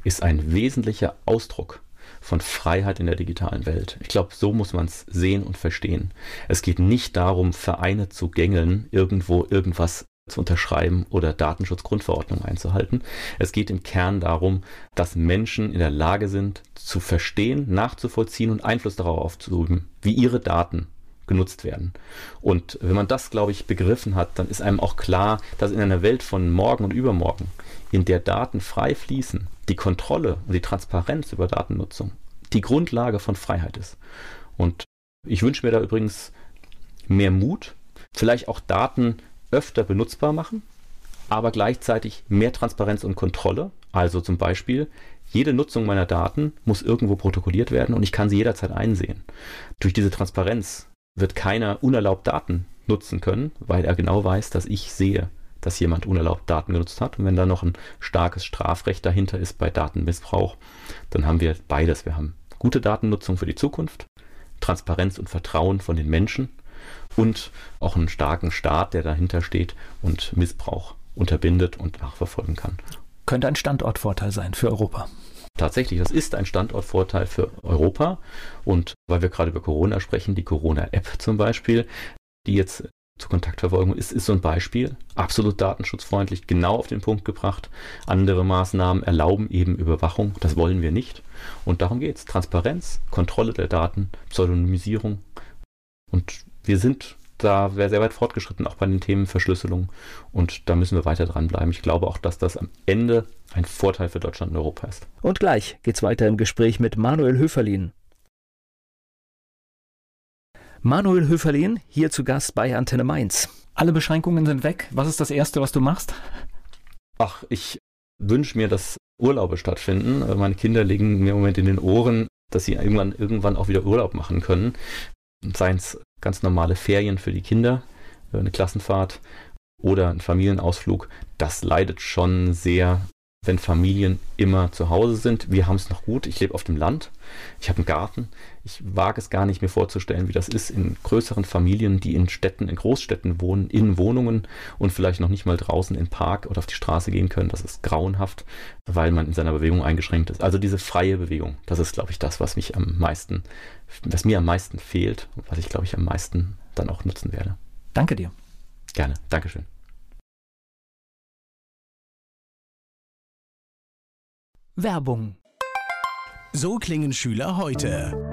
ist ein wesentlicher Ausdruck von Freiheit in der digitalen Welt. Ich glaube, so muss man es sehen und verstehen. Es geht nicht darum, Vereine zu gängeln, irgendwo irgendwas zu unterschreiben oder Datenschutzgrundverordnung einzuhalten. Es geht im Kern darum, dass Menschen in der Lage sind, zu verstehen, nachzuvollziehen und Einfluss darauf aufzuüben, wie ihre Daten genutzt werden. Und wenn man das, glaube ich, begriffen hat, dann ist einem auch klar, dass in einer Welt von morgen und übermorgen, in der Daten frei fließen, die Kontrolle und die Transparenz über Datennutzung die Grundlage von Freiheit ist. Und ich wünsche mir da übrigens mehr Mut, vielleicht auch Daten öfter benutzbar machen, aber gleichzeitig mehr Transparenz und Kontrolle. Also zum Beispiel, jede Nutzung meiner Daten muss irgendwo protokolliert werden und ich kann sie jederzeit einsehen. Durch diese Transparenz wird keiner unerlaubt Daten nutzen können, weil er genau weiß, dass ich sehe, dass jemand unerlaubt Daten genutzt hat. Und wenn da noch ein starkes Strafrecht dahinter ist bei Datenmissbrauch, dann haben wir beides. Wir haben gute Datennutzung für die Zukunft, Transparenz und Vertrauen von den Menschen und auch einen starken Staat, der dahinter steht und Missbrauch unterbindet und nachverfolgen kann. Könnte ein Standortvorteil sein für Europa. Tatsächlich, das ist ein Standortvorteil für Europa. Und weil wir gerade über Corona sprechen, die Corona-App zum Beispiel, die jetzt zur Kontaktverfolgung ist, ist so ein Beispiel. Absolut datenschutzfreundlich, genau auf den Punkt gebracht. Andere Maßnahmen erlauben eben Überwachung. Das wollen wir nicht. Und darum geht es. Transparenz, Kontrolle der Daten, Pseudonymisierung. Und wir sind da sehr weit fortgeschritten, auch bei den Themen Verschlüsselung. Und da müssen wir weiter dranbleiben. Ich glaube auch, dass das am Ende ein Vorteil für Deutschland und Europa ist. Und gleich geht's weiter im Gespräch mit Manuel Höferlin. Manuel Höferlin, hier zu Gast bei Antenne Mainz. Alle Beschränkungen sind weg. Was ist das Erste, was du machst? Ach, ich wünsche mir, dass Urlaube stattfinden. Meine Kinder legen mir im Moment in den Ohren, dass sie irgendwann, irgendwann auch wieder Urlaub machen können. Seien es ganz normale Ferien für die Kinder, äh, eine Klassenfahrt oder ein Familienausflug, das leidet schon sehr, wenn Familien immer zu Hause sind. Wir haben es noch gut. Ich lebe auf dem Land. Ich habe einen Garten. Ich wage es gar nicht mir vorzustellen, wie das ist in größeren Familien, die in Städten, in Großstädten wohnen, in Wohnungen und vielleicht noch nicht mal draußen im Park oder auf die Straße gehen können. Das ist grauenhaft, weil man in seiner Bewegung eingeschränkt ist. Also diese freie Bewegung, das ist, glaube ich, das, was mich am meisten was mir am meisten fehlt und was ich, glaube ich, am meisten dann auch nutzen werde. Danke dir. Gerne. Dankeschön. Werbung. So klingen Schüler heute.